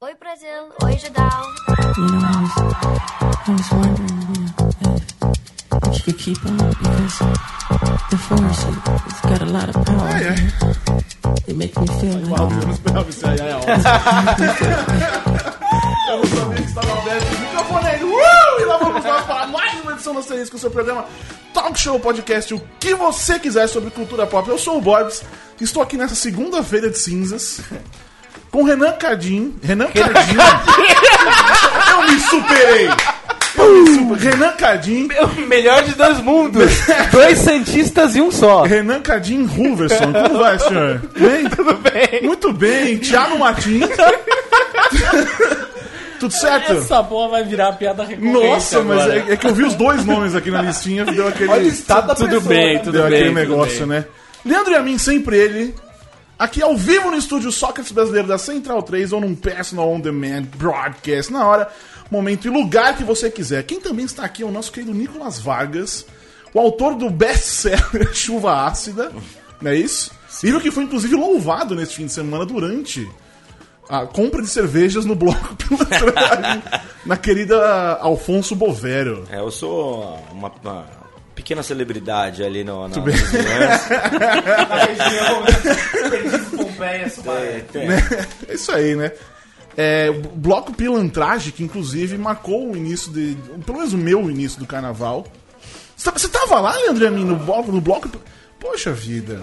Oi Brasil, oi Judal. You know, I was, I was wondering, you know, if, if you could keep on because the force it, it's got a lot of power. Ai, ai. It makes me feel Uau, like eu não esperava isso aí, ó. Eu não sabia que estava aberto o microfone aí. Uh! E lá vamos nós para mais uma edição do Asterisco, o seu programa Talk Show Podcast, o que você quiser sobre cultura pop. Eu sou o Borbs, estou aqui nessa segunda-feira de cinzas com Renan Cardim. Renan Cardim. Eu me superei! Eu me superei. Renan Cardim. O melhor de dois mundos. dois Santistas e um só. Renan Cardim Ruverson. Como vai, senhor? Bem? Tudo bem. Muito bem. Thiago Martins. Tudo certo? Essa porra vai virar piada recorrente Nossa, mas é, é que eu vi os dois nomes aqui na listinha, deu aquele, Olha o estado da Tudo pessoa, bem, tudo deu bem. aquele tudo negócio, bem. né? Leandro e a mim, sempre ele. Aqui ao vivo no estúdio Sócrates Brasileiro da Central 3 ou num personal on demand broadcast na hora, momento e lugar que você quiser. Quem também está aqui é o nosso querido Nicolas Vargas, o autor do best-seller Chuva Ácida, não é isso? Livro que foi inclusive louvado neste fim de semana durante a compra de cervejas no bloco Pilantragem, na querida Alfonso Bovero. É, eu sou uma, uma pequena celebridade ali no, na. Pompeia, Sumaré. É, tem. É isso aí, né? É, o bloco Pilantragem, que inclusive marcou o início de. Pelo menos o meu início do carnaval. Você tava- Você tava lá, Leandro e a mim, no bloco, no bloco. Poxa vida.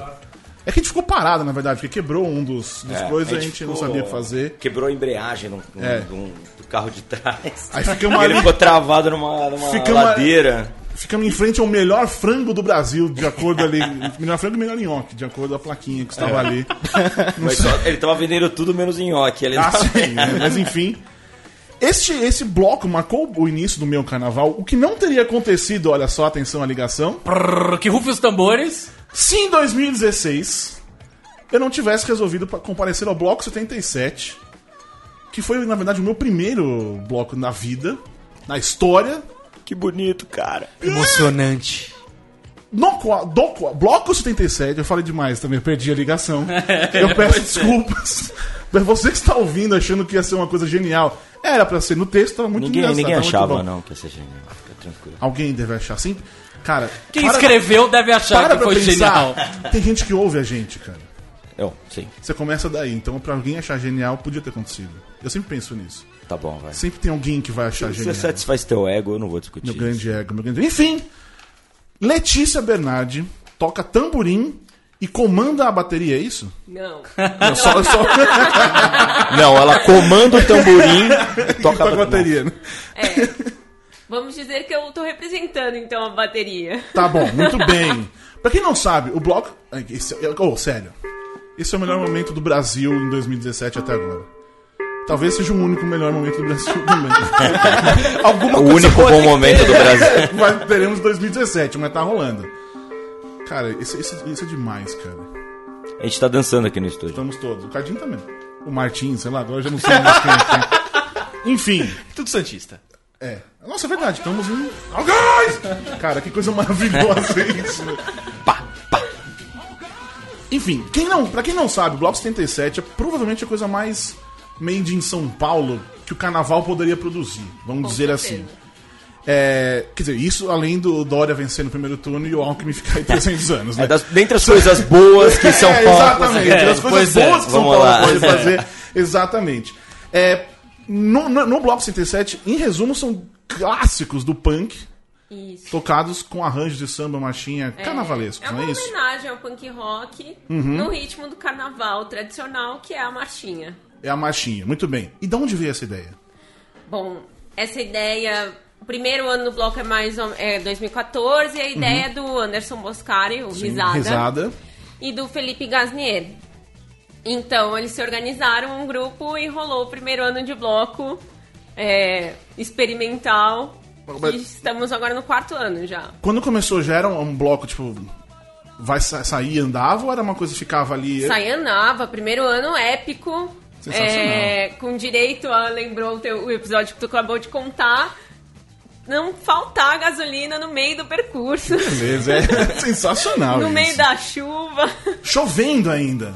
É que a gente ficou parado, na verdade, porque quebrou um dos, dos É, coisas e a gente não ficou- sabia o que fazer. Quebrou a embreagem no, no- É. do, do carro de trás. Aí ficamos Ele ali, ficou travado numa, numa Ficamos- ladeira. Ficamos em frente ao melhor frango do Brasil, de acordo ali. melhor frango e melhor nhoque, de acordo com a plaquinha que estava ali. Mas só- ele tava vendendo tudo menos nhoque. Ele Ah, tava- sim, né? mas enfim. Este, esse bloco marcou o início do meu carnaval, o que não teria acontecido, olha só, atenção à ligação, Prrr, que rufe os tambores. se em 2016 eu não tivesse resolvido pa- comparecer ao bloco 77, que foi, na verdade, o meu primeiro bloco na vida, na história. Que bonito, cara. Emocionante. No, do bloco 77, eu falei demais também, eu perdi a ligação. Eu peço desculpas. Mas você que está ouvindo achando que ia ser uma coisa genial, era pra ser no texto, tava muito Ninguém, engraçado, ninguém achava, não, que ia ser genial. Fica tranquilo. Alguém deve achar sempre. Cara, Quem para- escreveu deve achar para que foi pensar. genial. Tem gente que ouve a gente, cara. Eu, sim. Você começa daí. Então, pra alguém achar genial, podia ter acontecido. Eu sempre penso nisso. Tá bom, vai. Sempre tem alguém que vai achar Se você genial. satisfaz teu ego, eu não vou discutir. Meu isso. grande ego, meu grande. Enfim, Letícia Bernardi toca tamborim e comanda a bateria, é isso? Não. Não, só, só Não, ela comanda o tamborim e toca toca a bateria. né? É. Vamos dizer que eu tô representando então a bateria. Tá bom, muito bem. Pra quem não sabe, o bloco. Esse, é- oh, sério. Esse é o melhor momento do Brasil em 2017 até agora. Talvez seja o único melhor momento do Brasil também. Alguma O coisa único bom momento do Brasil. Vai, teremos 2017, mas tá rolando. Cara, isso, isso, isso é demais, cara. A gente tá dançando aqui no estúdio. Estamos todos. O Cardinho também. O Martins, sei lá, agora eu já não sei mais quem é quem. Enfim, Tudo Santista. é. Nossa, é verdade, estamos em. Oh, guys! Cara, que coisa maravilhosa isso. Pá, pá. Enfim, quem não, pra quem não sabe, o Bloco 77 é provavelmente a coisa mais made in São Paulo que o carnaval poderia produzir. Vamos Com dizer certeza. assim. É, quer dizer, isso além do Dória vencer no primeiro turno e o Alckmin ficar aí 300 anos, né? É das, dentre as coisas boas que São É, Paulo. exatamente. É, as coisas é, boas que São Paulo lá. pode fazer. Exatamente. É, no, no, no Bloco 107, em resumo, são clássicos do punk Isso. tocados com arranjos de samba, marchinha, carnavalescos, É não uma é isso? Uhum. homenagem ao punk rock no ritmo do carnaval tradicional, que é a marchinha. É a marchinha, muito bem. E de onde veio essa ideia? Bom, essa ideia. O primeiro ano do bloco é mais é 2014 e a ideia é do Anderson Boscari, o Uhum. Sim, Risada, Risada. e do Felipe Gasnier. Então, eles se organizaram um grupo e rolou o primeiro ano de bloco é, experimental. Mas- E estamos agora no quarto ano já. Quando começou, já era um bloco, tipo, vai sa sair e andava ou era uma coisa que ficava ali? Saia Nava, primeiro ano épico. É, com direito a, lembrou o, teu- o episódio que tu acabou de contar, não faltar gasolina no meio do percurso. Beleza, é sensacional no isso. meio da chuva. Chovendo ainda.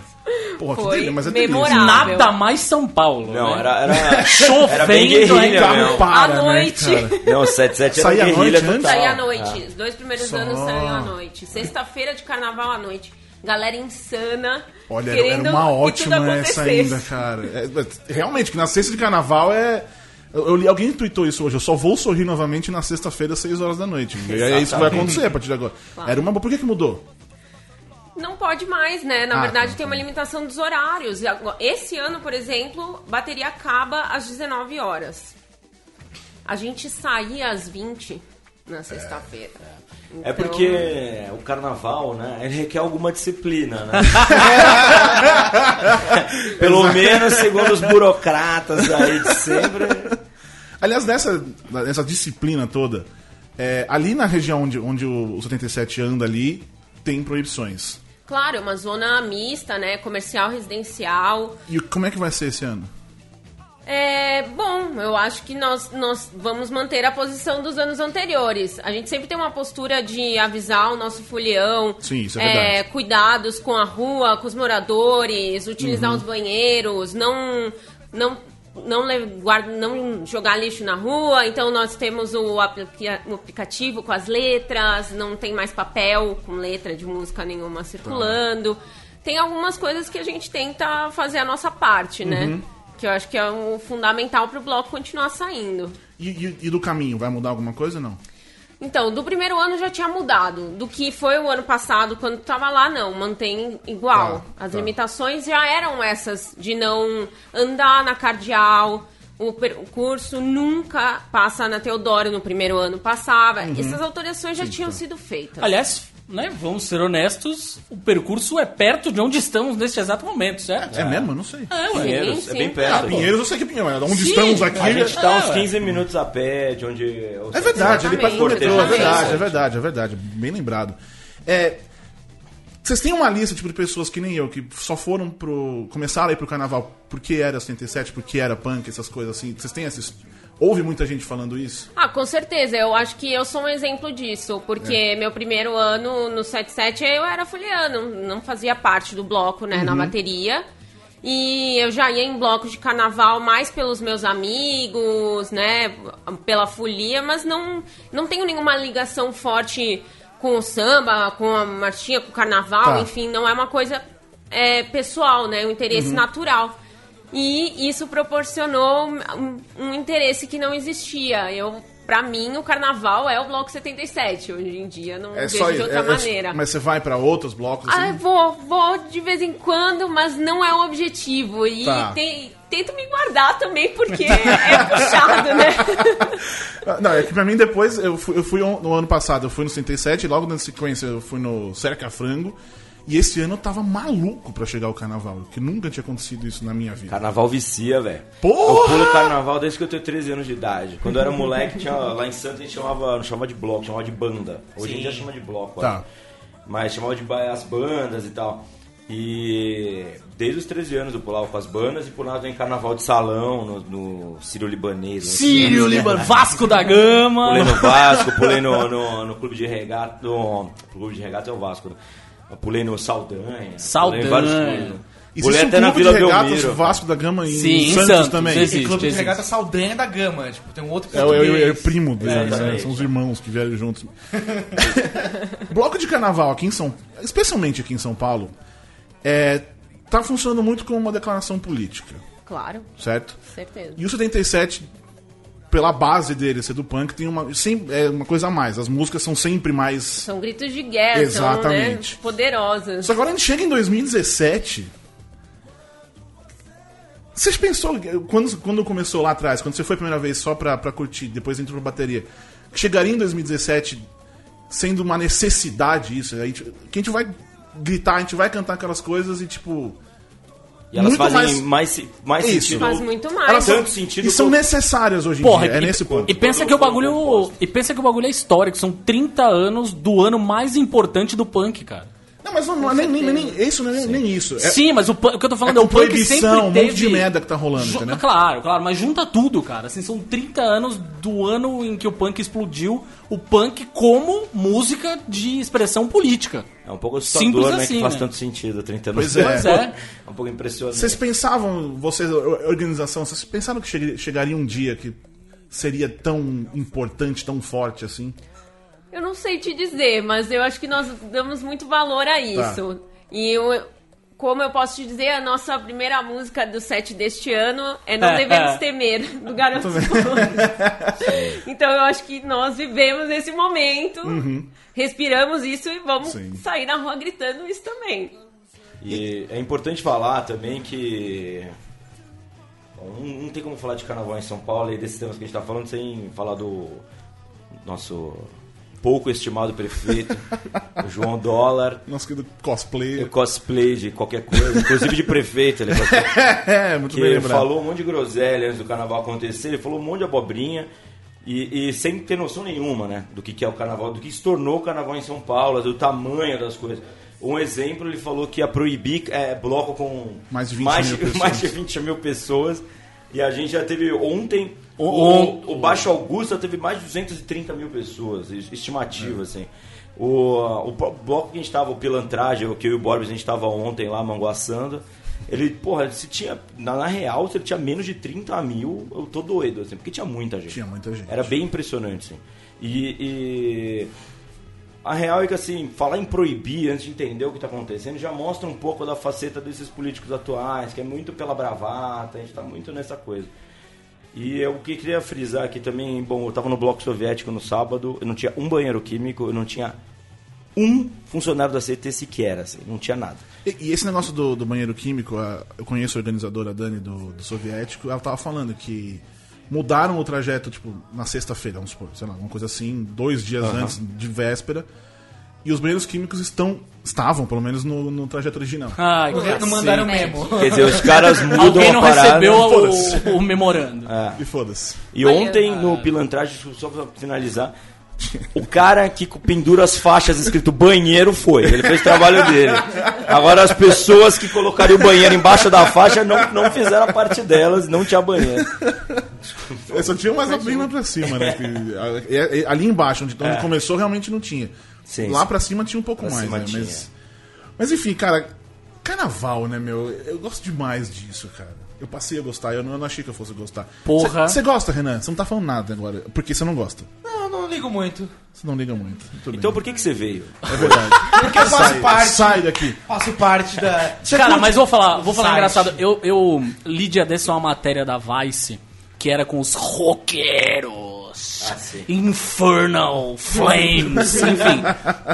Porra, que Foi delícia, mas é delícia. memorável. Nada mais São Paulo. Não, né? era, era, Chovendo, era bem guerrilha mesmo. para, À né, noite. cara? Não, 77 era Saía à guerrilha noite total. Saí à Ah. noite. Os dois primeiros Só. anos saíam à noite. Sexta-feira de carnaval à noite. Galera insana. Olha, era- querendo era uma ótima essa ainda, cara. É, realmente, que na sexta de carnaval é. Eu, eu li, alguém tweetou isso hoje. Eu só vou sorrir novamente na sexta-feira, às 6 horas da noite. E é isso que vai acontecer a partir de agora. Era uma. Por que, que mudou? Não pode mais, né? Na Ah, verdade, tá. tem uma limitação dos horários. E Esse ano, por exemplo, bateria acaba às 19 horas. A gente saía às 20 na sexta-feira. É Então, porque o carnaval, né, ele requer alguma disciplina, né? Pelo menos segundo os burocratas aí de sempre. Aliás, nessa, nessa disciplina toda, é, ali na região onde, onde o, o 77 anda ali, tem proibições. Claro, é uma zona mista, né? Comercial, residencial. E como é que vai ser esse ano? É, bom, eu acho que nós, nós vamos manter a posição dos anos anteriores. A gente sempre tem uma postura de avisar o nosso folião. Sim, isso é verdade. Cuidados com a rua, com os moradores, Uhum. utilizar os banheiros, não, não, não, guarda- não jogar lixo na rua. Então nós temos o, aplica- o aplicativo com as letras, não tem mais papel com letra de música nenhuma circulando. Tem algumas coisas que a gente tenta fazer a nossa parte, né? Uhum. Que eu acho que é o fundamental pro bloco continuar saindo. E, e- e do caminho, vai mudar alguma coisa ou não? Então, do primeiro ano já tinha mudado. Do que foi o ano passado, quando tava lá, não. Mantém igual. Tá, As tá. limitações já eram essas de não andar na cardeal. O percurso nunca passa na Teodoro no primeiro ano, passava. Uhum. Essas alterações já tinham sido feitas. Aliás, né, vamos ser honestos, o percurso é perto de onde estamos neste exato momento, certo? É mesmo? Eu não sei. É, ué. Pinheiros, sim. é bem Ah, perto. Ah, Pinheiros eu sei que é Pinheiros. Onde Sim, estamos aqui. A gente tá É, uns ué. 15 minutos a pé de onde... É verdade, ele passa Exatamente, metrô, é verdade, é verdade, é verdade. Bem lembrado. É, vocês têm uma lista tipo, de pessoas que nem eu, que só foram pro. começaram a ir pro carnaval porque era 77, porque era punk, essas coisas assim. Vocês têm esses. Houve muita gente falando isso? Ah, com certeza. Eu acho que eu sou um exemplo disso. Porque É. meu primeiro ano no 77 eu era foliano, não fazia parte do bloco, né, Uhum. na bateria. E eu já ia em blocos de carnaval mais pelos meus amigos, né, pela folia, mas não, não tenho nenhuma ligação forte com o samba, com a marchinha, com o carnaval, Tá. enfim, não é uma coisa é, pessoal, né, um interesse natural. E isso proporcionou um, um interesse que não existia. Eu, pra mim, o carnaval é o bloco 77. Hoje em dia não É vejo só de outra é- é- maneira. Mas você vai pra outros blocos Ah, assim? vou, vou de vez em quando, mas não é o objetivo. E Tá. tem- tento me guardar também, porque é puxado, né? Não, é que pra mim depois, eu fui, eu fui no ano passado, eu fui no 77, logo na sequência eu fui no Cerca Frango. E esse ano eu tava maluco pra chegar ao carnaval, que nunca tinha acontecido isso na minha vida. Carnaval vicia, velho. Porra! Eu pulo carnaval desde que eu tenho 13 anos de idade. Quando eu era moleque, tinha, lá em Santos a gente chamava, não chamava de bloco, chamava de banda. Hoje em dia chama de bloco. Tá. ó. Mas chamava de as bandas e tal. E desde os 13 anos eu pulava com as bandas e pulava em carnaval de salão, no, no Sírio Libanês. né? Sírio, Líbano, Vasco da Gama. Pulei no Vasco, pulei no, no, no clube de regata. No, clube de regata é o Vasco, né? Eu pulei no Saldanha. Saldanha. Pulei em vários clubes. Existe um até na clube Vila de regatas Belmiro. Vasco da Gama em Sim, em Santos, Santos, também. existe. E Clube de existe. Regata Saldanha da Gama. Tipo, tem um outro É, é, o- é primo deles, né? exatamente. São os irmãos que vieram juntos. Bloco de carnaval aqui em São especialmente aqui em São Paulo, é, tá funcionando muito como uma declaração política, Claro, certo? certeza. E o 77, pela base dele ser do punk, tem uma, sim, é uma coisa a mais. As músicas são sempre mais. São gritos de guerra, Exatamente. são né, poderosas. Só agora a gente chega em 2017. Vocês pensou, quando, quando começou lá atrás, quando você foi a primeira vez só pra, pra curtir, depois entrou pra bateria, chegaria em 2017 sendo uma necessidade isso? Aí, que a gente vai gritar, a gente vai cantar aquelas coisas e tipo. E elas Muito fazem mais- mais, mais, Isso. sentido. Faz muito mais. Elas são, tanto sentido e são como- necessárias hoje em Porra, dia. É e, nesse ponto. e pensa que o bagulho. E pensa que o bagulho é histórico, são 30 anos do ano mais importante do punk, cara. Não, mas não, não nem, nem, nem- isso não é nem, nem isso. É, Sim, mas o, o que eu tô falando é é, o punk proibição, sempre um monte de merda que tá rolando, Ju- entendeu? Claro, claro, mas junta tudo, cara. Assim, são 30 anos do ano em que o punk explodiu, o punk como música de expressão política. É um pouco Simples assustador, né? assim, que faz né? tanto sentido, 30 anos Pois é. Pois é. É um pouco impressionante. Vocês pensavam, vocês, organização, vocês pensaram que chegaria um dia que seria tão importante, tão forte assim? Eu não sei te dizer, mas eu acho que nós damos muito valor a isso. E eu, como eu posso te dizer, a nossa primeira música do set deste ano é Não É, Devemos é. Temer, do Garoto Então eu acho que nós vivemos esse momento, respiramos isso e vamos Sim. sair na rua gritando isso também. E é importante falar também que. Bom, não, não tem como falar de carnaval em São Paulo e desses temas que a gente tá falando sem falar do nosso pouco estimado prefeito, o João Dólar. Nosso querido cosplay. Cosplay de qualquer coisa, inclusive de prefeito. Ele É, muito que bem lembrado. falou um monte de groselha antes do carnaval acontecer, ele falou um monte de abobrinha e, e sem ter noção nenhuma, né, do que, que é o carnaval, do que se tornou o carnaval em São Paulo, do tamanho das coisas. Um exemplo, ele falou que ia proibir é, bloco com Mais de 20 mais, mil pessoas. mais de 20 mil pessoas. E a gente já teve ontem. O, On- o Baixo Augusta teve mais de 230 mil pessoas, es- estimativa, assim. O, o bloco que a gente tava, o Pilantragem, o que eu e o Borbs, a gente tava ontem lá manguaçando. Ele, porra, se tinha. Na, na real, se ele tinha menos de 30 mil, eu tô doido, assim, porque tinha muita gente. Tinha muita gente. Era bem impressionante, assim. E, e a real é que, assim, falar em proibir antes de entender o que está acontecendo já mostra um pouco da faceta desses políticos atuais, que é muito pela bravata, a gente está muito nessa coisa. E eu que queria frisar aqui também, bom, eu estava no bloco soviético no sábado, eu não tinha um banheiro químico, eu não tinha um funcionário da CT sequer, assim, não tinha nada. E, e esse negócio do, do banheiro químico, a- eu conheço a organizadora Dani do, do soviético, ela tava falando que mudaram o trajeto, tipo, na sexta-feira, vamos supor, sei lá, uma coisa assim, dois dias antes de véspera, e os banheiros químicos estão, estavam, pelo menos, no, no trajeto original. Ai, Não mandaram memo. Quer dizer, os caras mudam Alguém a não parada. recebeu o, o memorando. E foda-se. E ontem, no pilantragem, só pra finalizar, o cara que pendura as faixas escrito banheiro foi. Ele fez o trabalho dele. Agora, as pessoas que colocariam o banheiro embaixo da faixa não, não fizeram a parte delas, não tinha banheiro. Eu só tinha mais bem lá pra cima, né? que- ali embaixo, onde, onde começou, realmente não tinha. É. Sim, lá sim. pra cima tinha um pouco Pra mais, né? Mas, mas enfim, cara, carnaval, né, meu? Eu gosto demais disso, cara. Eu passei a gostar, eu não, eu não achei que eu fosse gostar. Porra. Você gosta, Renan? Você não tá falando nada agora. Porque você não gosta. Não, eu não ligo muito. Você não liga muito. Muito Então bem. por que, que você veio? É verdade. Porque eu faço sai, parte. sai daqui. Faço parte da. Cara, mas vou falar, vou falar Site. engraçado. Eu, eu li dia desse uma matéria da Vice que era com os roqueiros. Ah, sim. Infernal Flames, enfim.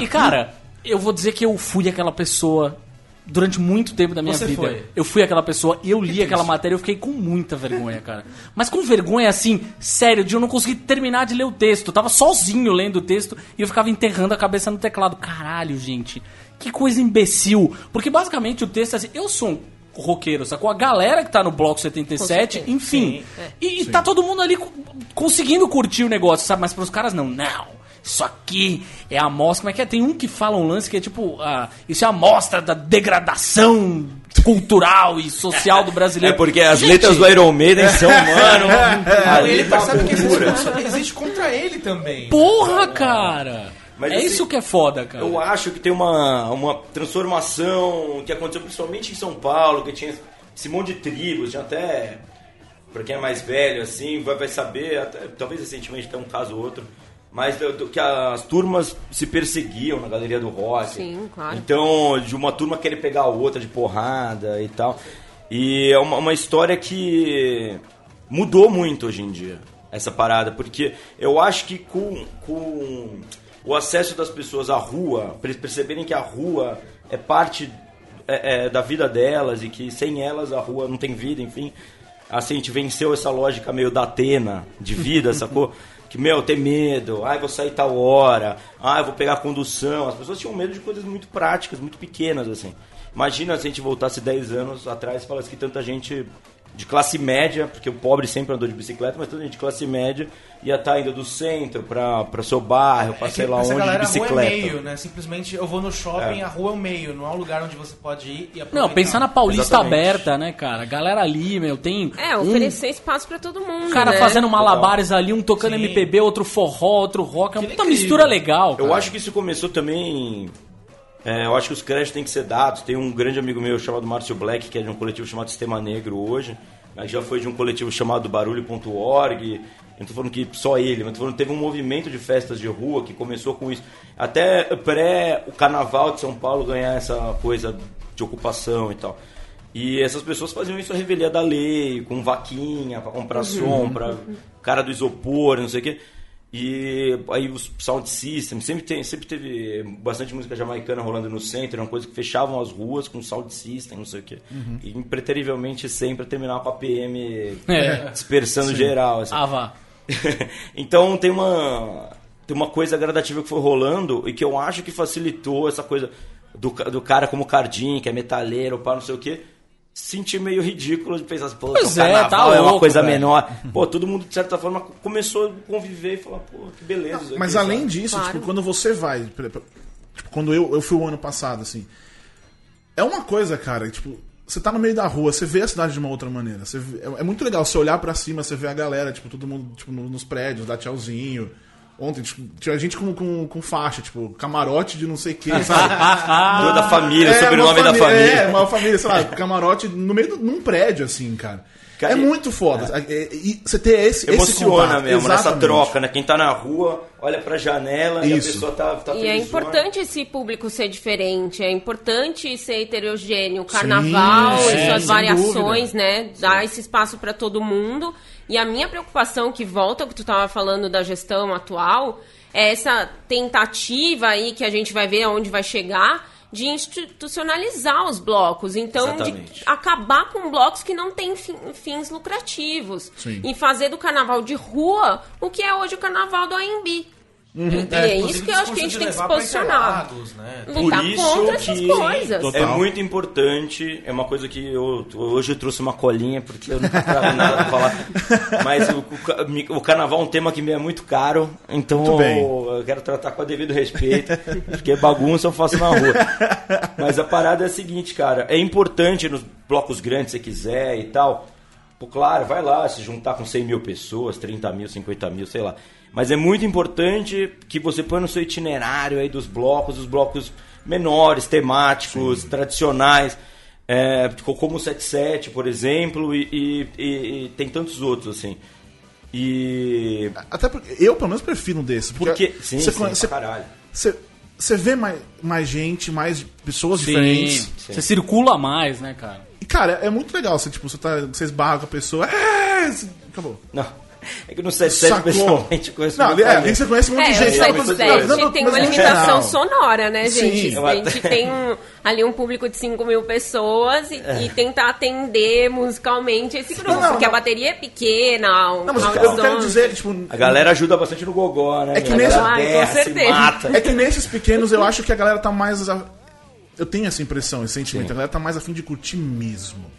E cara, eu vou dizer que eu fui aquela pessoa durante muito tempo da minha Você vida. foi. Eu fui aquela pessoa e eu li aquela matéria e eu fiquei com muita vergonha, cara. Mas com vergonha assim, sério, de eu não conseguir terminar de ler o texto. Eu tava sozinho lendo o texto e eu ficava enterrando a cabeça no teclado. Caralho, gente. Que coisa imbecil. Porque basicamente o texto é assim, eu sou um roqueiro, sacou? A galera que tá no Bloco 77, certeza. enfim. E, e tá todo mundo ali co- conseguindo curtir o negócio, sabe? Mas pros caras não, não. Isso aqui é a amostra. Como é que é? Tem um que fala um lance que é tipo. ah, isso é a amostra da degradação cultural e social do É brasileiro. porque as Gente, letras do Iron Maiden são, mano. Ele tá percebe que existe, existe contra ele também. Porra, cara! Mas é assim, isso que é foda, cara. Eu acho que tem uma, uma transformação que aconteceu principalmente em São Paulo, que tinha esse monte de tribos, tinha até, pra quem é mais velho, assim, vai, vai saber, até- talvez recentemente tem um caso ou outro, mas do- do que as turmas se perseguiam na galeria do rock. Sim, claro. Então, de uma turma querer pegar a outra de porrada e tal. E é uma, uma história que mudou muito hoje em dia, essa parada, porque eu acho que com, com o acesso das pessoas à rua, pra eles perceberem que a rua é parte é, é, da vida delas e que sem elas a rua não tem vida, enfim. Assim, a gente venceu essa lógica meio da Atena de vida, sacou? Que, meu, ter medo, ai, vou sair tal hora, ai, vou pegar a condução. As pessoas tinham medo de coisas muito práticas, muito pequenas, assim. Imagina se a gente voltasse 10 anos atrás e falasse que tanta gente de classe média, porque o pobre sempre andou de bicicleta, mas toda gente de classe média ia estar indo do centro pra, pra seu bairro, pra É sei lá onde, de galera, a rua é bicicleta. meio, né? Simplesmente eu vou no shopping, É. a rua é o meio, não é um lugar onde você pode ir e aproveitar. Não, pensar na Paulista Exatamente. aberta, né, cara? Galera ali, meu, tem. É, um oferecer espaço pra todo mundo. cara né? fazendo malabares ali, um tocando Sim. MPB, outro forró, outro rock. É uma mistura legal. Eu cara. acho que isso começou também. É, eu acho que os créditos têm que ser dados. Tem um grande amigo meu chamado Márcio Black, que é de um coletivo chamado Sistema Negro hoje. Mas já foi de um coletivo chamado Barulho.org. Eu não tô falando que só ele, mas tô falando que teve um movimento de festas de rua que começou com isso. Até pré o carnaval de São Paulo ganhar essa coisa de ocupação e tal. E essas pessoas faziam isso a revelia da lei, com vaquinha pra comprar som, pra cara do isopor, não sei o quê. E aí os sound system, sempre, tem, sempre teve bastante música jamaicana rolando no centro, era uma coisa que fechavam as ruas com sound system, não sei o quê. E impreterivelmente sempre terminava com a PM É. dispersando geral. assim. Ah, vá. então tem uma tem uma coisa gradativa que foi rolando e que eu acho que facilitou essa coisa do, do cara como Cardim, que é metaleiro, pá, não sei o quê. Sentir meio ridículo de pensar assim, pô, Pois o é, carnaval tá é uma louco, coisa velho. menor. Pô, todo mundo, de certa forma, começou a conviver e falar, pô, que beleza. isso Mas além sabe? disso, Claro. tipo, quando você vai. Tipo, quando eu, eu fui o ano passado, assim. É uma coisa, cara, tipo, você tá no meio da rua, você vê a cidade de uma outra maneira. Você vê- é, é muito legal você olhar pra cima, você vê a galera, tipo, todo mundo tipo, no- nos prédios, dá tchauzinho. Ontem, tipo, tinha gente com, com, com faixa, tipo, camarote de não sei o que, sabe? Toda a família, É, sobrenome da família. É, uma família, sei lá, camarote no meio de num prédio, assim, cara. Cara, é e- muito foda. É, E você ter esse, esse Emociona contato, mesmo nessa exatamente. troca, né? Quem tá na rua, olha pra janela e Isso. a pessoa tá, tá E é importante esse público ser diferente, é importante ser heterogêneo. O carnaval Sim, e suas variações, né? Dar esse espaço para todo mundo. E a minha preocupação, que volta ao que tu estava falando da gestão atual, é essa tentativa aí que a gente vai ver aonde vai chegar de institucionalizar os blocos. Então, de Exatamente. acabar com blocos que não têm fin- fins lucrativos. Sim. E fazer do carnaval de rua o que é hoje o carnaval do AMB. Uhum. E é, inclusive isso que eu acho que a gente tem que se posicionar. Né? Lutar Por isso contra essas que coisas. Total. é muito importante, é uma coisa que eu hoje eu trouxe uma colinha porque eu não trago nada pra falar. Mas o, o o carnaval é um tema que me é muito caro, então Muito bem. eu quero tratar com o devido respeito, porque bagunça eu faço na rua. Mas a parada é a seguinte, cara, é importante nos blocos grandes se quiser e tal. Pô, claro, vai lá se juntar com 100 mil pessoas, 30 mil, 50 mil, sei lá. Mas é muito importante que você põe no seu itinerário aí dos blocos, os blocos menores, temáticos, tradicionais, é, como o 77, por exemplo, e, e- e- e tem tantos outros, assim. E. Até porque eu, pelo menos, prefiro um desse. Porque. Sim, você sim, você- pra caralho. você- você vê mais, mais gente, mais pessoas Sim. diferentes. Você circula mais, né, cara? E, cara, é muito legal. Você, tipo, você, tá, você esbarra com a pessoa. É, você- acabou. Não. É que no 77, Sacou. pessoalmente, conheço Não, é, gente. você conhece um monte É, gente. sei, mas- mas- 77 não, não, tem mas uma limitação geral. sonora, né, Sim. gente? Eu a até- gente tem um- ali um público de 5 mil pessoas e, É. e tentar atender musicalmente esse grupo, Não, não, porque a bateria é pequena, Não, mas a eu quero dizer que, tipo. A galera ajuda bastante no gogó, né? É que nesse- certeza. mata. É que nesses pequenos eu acho que a galera tá mais. a- Eu tenho essa impressão, esse sentimento. Sim. A galera tá mais afim de curtir mesmo.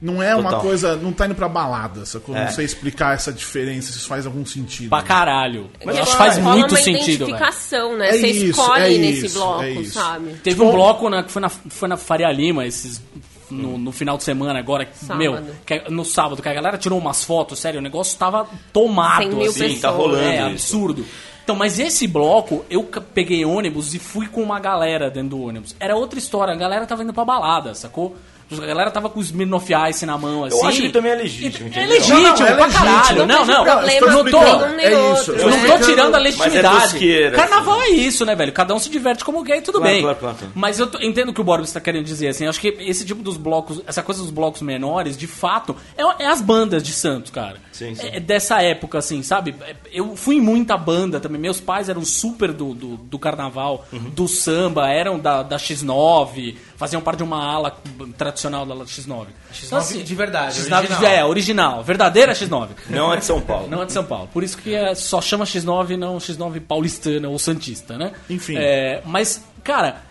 Não é uma Total. coisa. Não tá indo pra balada, sacou? É. Não sei explicar essa diferença, se isso faz algum sentido. Pra caralho. Mas acho que faz muito uma sentido, identificação, né? É Você isso, escolhe é nesse isso, bloco, é isso. sabe? Teve um bloco né, que foi na, foi na Faria Lima esses, no, no final de semana agora. que, Sábado. Meu, que, é- no sábado, que a galera tirou umas fotos, sério, o negócio tava tomado. 100 mil assim. pessoas. tá rolando É, isso. absurdo. Então, mas esse bloco, eu peguei ônibus e fui com uma galera dentro do ônibus. Era outra história, a galera tava indo pra balada, sacou? A galera tava com os Smirnoff Ice na mão, assim. acho que também é legítimo, É legítimo, Não, não, é pra legítimo. caralho. Não, Não não. eu tô, é isso, eu não tô explicando- tirando a é legitimidade. tosqueira, Carnaval é isso, né, velho? Cada um se diverte como quer e tudo Claro, bem. claro, claro, claro. Mas eu tô- entendo o que o Borbs está querendo dizer, assim. Acho que esse tipo dos blocos, essa coisa dos blocos menores, de fato, é, é as bandas de Santos, cara. Sim, sim. É dessa época, assim, sabe? Eu fui em muita banda também. Meus pais eram super do, do, do carnaval, Uhum. do samba, eram da, da X9, faziam parte de uma ala tradicional da X9. X9 de verdade, X9 original. de- é, original. Verdadeira X9. Não é de São Paulo. Não é de São Paulo. Por isso que é- só chama X9 e não X9 paulistana ou santista, né? Enfim. É, mas, cara,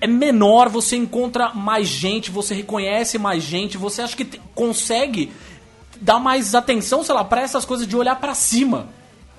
é menor, você encontra mais gente, você reconhece mais gente, você acha que consegue dar mais atenção, sei lá, pra essas coisas de olhar pra cima.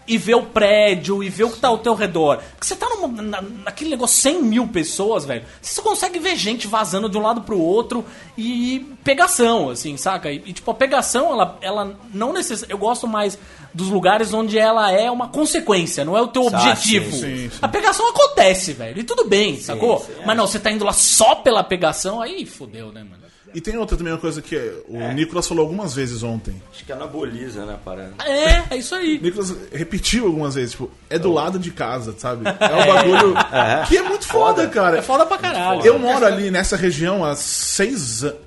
E ver o prédio, e ver o que tá ao teu redor. Porque você tá numa- na- naquele negócio 100 mil pessoas, velho. Você só consegue ver gente vazando de um lado pro outro e pegação, assim, saca? E, e, tipo, a pegação, ela, ela não necessariamente. Eu gosto mais dos lugares onde ela é uma consequência, não é o teu Ah, objetivo. sim, sim, sim. A pegação acontece, velho. E tudo bem, sacou? Mas não, você tá indo lá só pela pegação, aí fodeu, né, mano? E tem outra também, uma coisa que o Nicolas falou algumas vezes ontem. Acho que anaboliza, né, parada. É, é isso aí. O Nicolas repetiu algumas vezes, tipo, é do lado de casa, sabe? É um bagulho que é muito foda, cara. É foda pra caralho. Eu moro ali nessa região há seis anos.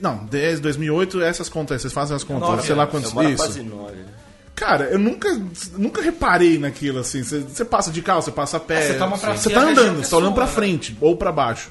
Não, desde 2008, essas contas aí, vocês fazem as contas, Nove sei lá quantos Eu isso. quase nove. né? Cara, eu nunca, nunca reparei naquilo assim. Você passa de carro, você passa a pé. É, você toma pra Você tá andando, é você tá olhando pra né? frente ou pra baixo.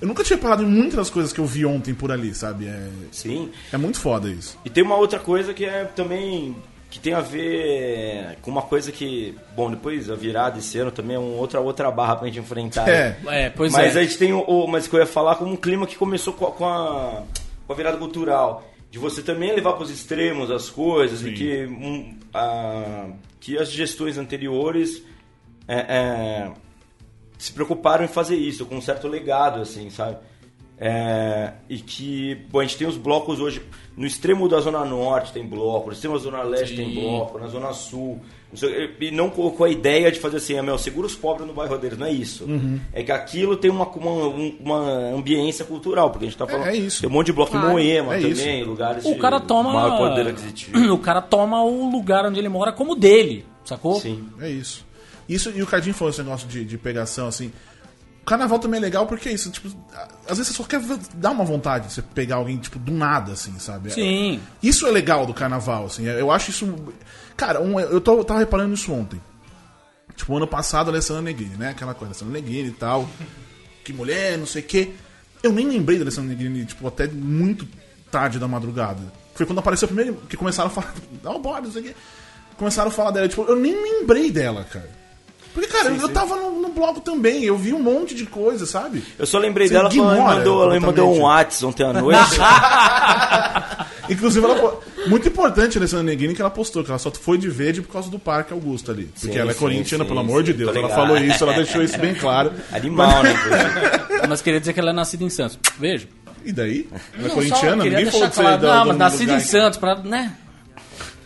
Eu nunca tinha reparado em muitas das coisas que eu vi ontem por ali, sabe? É, Sim. é muito foda isso. E tem uma outra coisa que é também que tem a ver com uma coisa que, bom, depois a virada esse ano também é uma outra outra barra pra gente enfrentar. É. É, pois mas é. a gente tem o, o- mas que eu ia falar como um clima que começou com a, com a, com a virada cultural, de você também levar para os extremos as coisas e que um, a- que as gestões anteriores é, é, se preocuparam em fazer isso com um certo legado, assim, sabe? É, e que, bom, a gente tem os blocos hoje. No extremo da Zona Norte tem bloco, no extremo da Zona Leste tem bloco, na Zona Sul. não sei- E não colocou a ideia de fazer assim, é, meu, segura os pobres no bairro deles. Não é isso. É que aquilo tem uma, uma, uma ambiência cultural, porque a gente tá falando. É- é isso. Tem um monte de bloco Claro. em Moema É também, lugares O de cara toma. maior poder aquisitivo. O cara toma o lugar onde ele mora como dele, sacou? Sim. É isso. Isso, e o Cardinho falou esse negócio de, de pegação, assim. O carnaval também é legal porque é isso, tipo, às vezes você só quer dar uma vontade de você pegar alguém, tipo, do nada, assim, sabe? Sim. Isso é legal do carnaval, assim. Eu acho isso. Cara, um- eu tô, tava reparando isso ontem. Tipo, ano passado, a Alessandra Negrini, né? Aquela coisa, Alessandra Negrini e tal. Que mulher, não sei o quê. Eu nem lembrei da Alessandra Negrini, tipo, até muito tarde da madrugada. Foi quando apareceu primeiro, que começaram a falar, dá o bode, não sei o quê. Começaram a falar dela, tipo, eu nem lembrei dela, cara. Porque, cara, eu, eu tava no, no bloco também, eu vi um monte de coisa, sabe? Eu só lembrei Você dela quando ela mandou, ela me mandou um. WhatsApp ontem à noite. Inclusive, ela, muito importante a Alessandra Negrini que ela postou, que ela só foi de verde por causa do Parque Augusto ali. Porque Sim, ela é sim, corintiana, sim, pelo amor de sim, Deus. Ela falou isso, ela deixou isso bem claro. Animal, né? inclusive. Mas queria dizer que ela é nascida em Santos. Vejo. E daí? Ela é corintiana? Ninguém falou ser claro. da, Não, mas nascida em Santos, pra, né?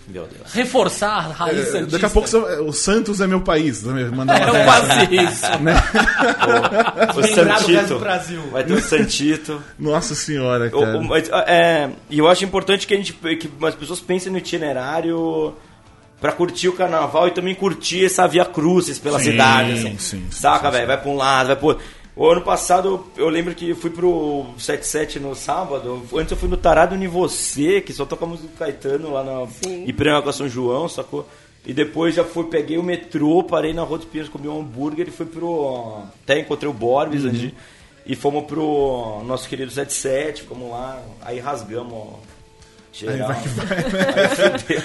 Meu Deus. Reforçar a raiz É, santista. Daqui a pouco você- o Santos é meu país. né? Mandar uma É quase isso. O Lembrar do resto Santito. Brasil. Vai ter o Santito. Nossa senhora, O- cara. o- mas, é, e eu acho importante que, a gente, que as pessoas pensem no itinerário pra curtir o carnaval e também curtir essa via crucis pela Sim, cidade. Assim. sim, sim, Saca, velho? Vai pra um lado, vai pro. O ano passado eu lembro que fui pro 77 no sábado. Antes eu fui no Tarado Em Você, que só toca a música do Caetano lá na Ipiranga com a São João, sacou? E depois já fui, peguei o metrô, parei na Rua dos Pinheiros, comi um hambúrguer e fui pro. Até encontrei o Borbis antes de- E fomos pro nosso querido 77, fomos lá, aí rasgamos, ó. Geral. vai que vai, Aí fudeu.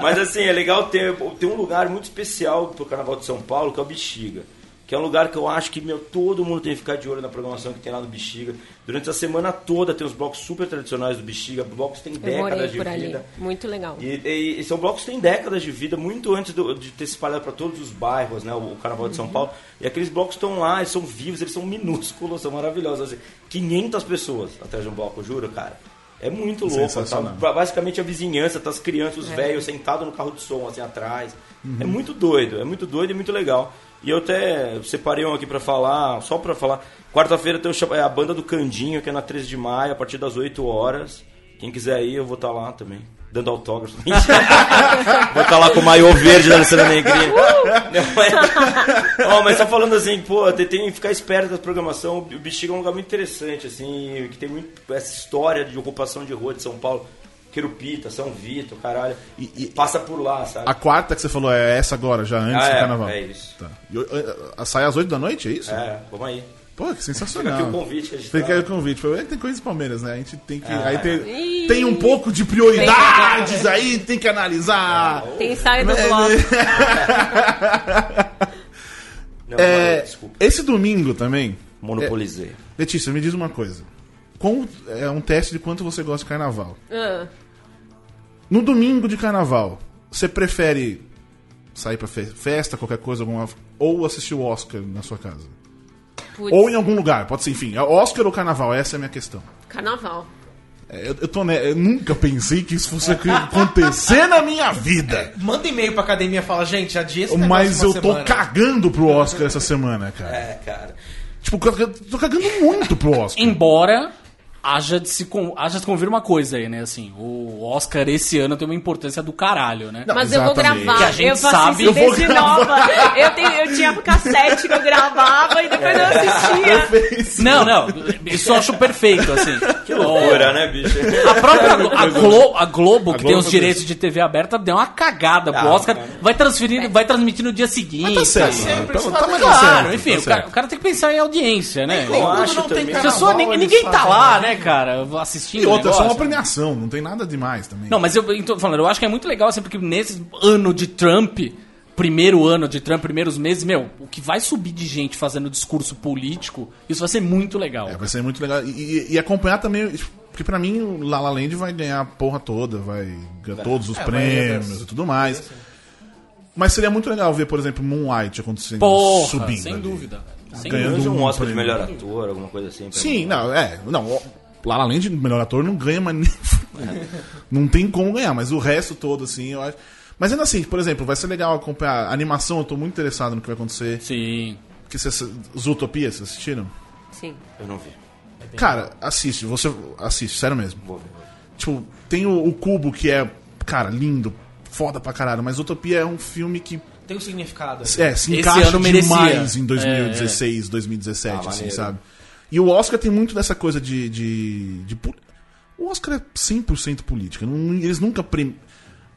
Mas assim, é legal ter, ter um lugar muito especial pro Carnaval de São Paulo, que é o Bexiga. Que é um lugar que eu acho que meu, todo mundo tem que ficar de olho na programação que tem lá no Bexiga. Durante a semana toda tem os blocos super tradicionais do Bexiga, blocos que têm décadas de ali. vida. Muito legal. E, e- e são blocos que têm décadas de vida, muito antes do- de ter se espalhado para todos os bairros, né? O, Carnaval de São Paulo. E aqueles blocos estão lá, eles são vivos, eles são minúsculos, são maravilhosos. Assim, 500 pessoas atrás de um bloco, juro, cara. É muito louco. Tá? Basicamente a vizinhança, tá as crianças, os velhos sentados no carro de som, assim, atrás. É muito doido, é muito doido e muito legal. E eu até separei um aqui pra falar, só pra falar. Quarta-feira tem é a banda do Candinho, que é na 13 de maio, a partir das 8 horas. Quem quiser ir, eu vou estar lá também. Dando autógrafo. vou estar lá com o maiô verde da Alessandra Negrini. Mas, Ó, mas tá falando assim, pô, tem, tem que ficar esperto da programação. O Bexiga é um lugar muito interessante, assim, que tem muito essa história de ocupação de rua de São Paulo. Querupita, São Vitor, caralho. E- e- passa por lá, sabe? A quarta que você falou é essa agora, já antes Ah, do é, carnaval. é isso. Tá. E, uh, uh, sai às 8 da noite, é isso? É, vamos aí. Pô, que Fica sensacional. aqui o convite que a gente Fica tá- aí o convite. Foi, Tem coisas do Palmeiras, né? A gente tem que. Ah. aí tem, tem um pouco de prioridades aí, tem que analisar. Tem ensaio do É, bloco. Não, É, desculpa. esse domingo também. Monopolizei. Letícia, me diz uma coisa. Com, é um teste de quanto você gosta de carnaval. Ah, No domingo de carnaval, você prefere sair pra fe- festa, qualquer coisa, alguma, ou assistir o Oscar na sua casa? putz, Ou em algum lugar, pode ser, enfim. Oscar ou carnaval, essa é a minha questão. carnaval. É, Eu, eu, tô, né, eu nunca pensei que isso fosse acontecer na minha vida. Manda e-mail pra academia e fala, gente, adia esse negócio Mas eu tô semana. cagando pro Oscar essa semana, cara. É, cara. Tipo, eu tô cagando muito pro Oscar. Embora haja de se, con- haja de se convir uma coisa aí, né? Assim, o Oscar esse ano tem uma importância do caralho, né? Não, Mas eu vou exatamente. gravar. Que a gente eu sabe. Eu vou gravar. nova. Eu, tenho, eu tinha cassete que eu gravava e depois eu assistia. Fez. Não, não, isso eu acho perfeito, assim. Que loucura, né, bicho? A própria Glo- a, Glo- a Globo, que A tem Globo os direitos de TV aberta, deu uma cagada pro Ah, Oscar. cara. Vai transferindo, vai transmitir no dia seguinte. Tá certo, sempre tá, tá, mas tá Claro, certo, enfim, tá o, cara, certo. o cara tem que pensar em audiência, né? Eu acho não tem carnaval, Pessoa, ninguém, tá lá, né? Né, cara, assistindo. E outra, é só uma premiação, não tem nada demais também. Não, mas eu tô falando, eu acho que é muito legal, assim, porque nesse ano de Trump, primeiro ano de Trump, primeiros meses, meu, o que vai subir de gente fazendo discurso político, isso vai ser muito legal. É, vai ser muito legal. E, e- e acompanhar também. Porque pra mim o La La Land vai ganhar a porra toda, vai ganhar todos os É, prêmios e tudo mais. Mas seria muito legal ver, por exemplo, Moonlight acontecendo Porra, subindo. sem ali. dúvida. Sem Ganhando dúvida. Arranja um Oscar de melhor ator, alguma coisa assim. Sim, mim. não, é. Não, o La La Land, melhor ator, não ganha, mas nem. não tem como ganhar, mas o resto todo, assim, eu acho. Mas ainda assim, por exemplo, vai ser legal acompanhar a animação, eu tô muito interessado no que vai acontecer. Sim. Que vocês, Zootopia, vocês assistiram? Sim. Eu não vi. Cara, assiste, você assiste, sério mesmo. Vou ver. Tipo, tem o, o Cubo que é, cara, lindo, foda pra caralho, mas Utopia é um filme que Tem um significado. é, se Esse encaixa ano merecia. demais em É, 2016, 2017, Ah, assim, maneiro. sabe? E o Oscar tem muito dessa coisa de. de, de o Oscar é 100% política. não- eles nunca premiam.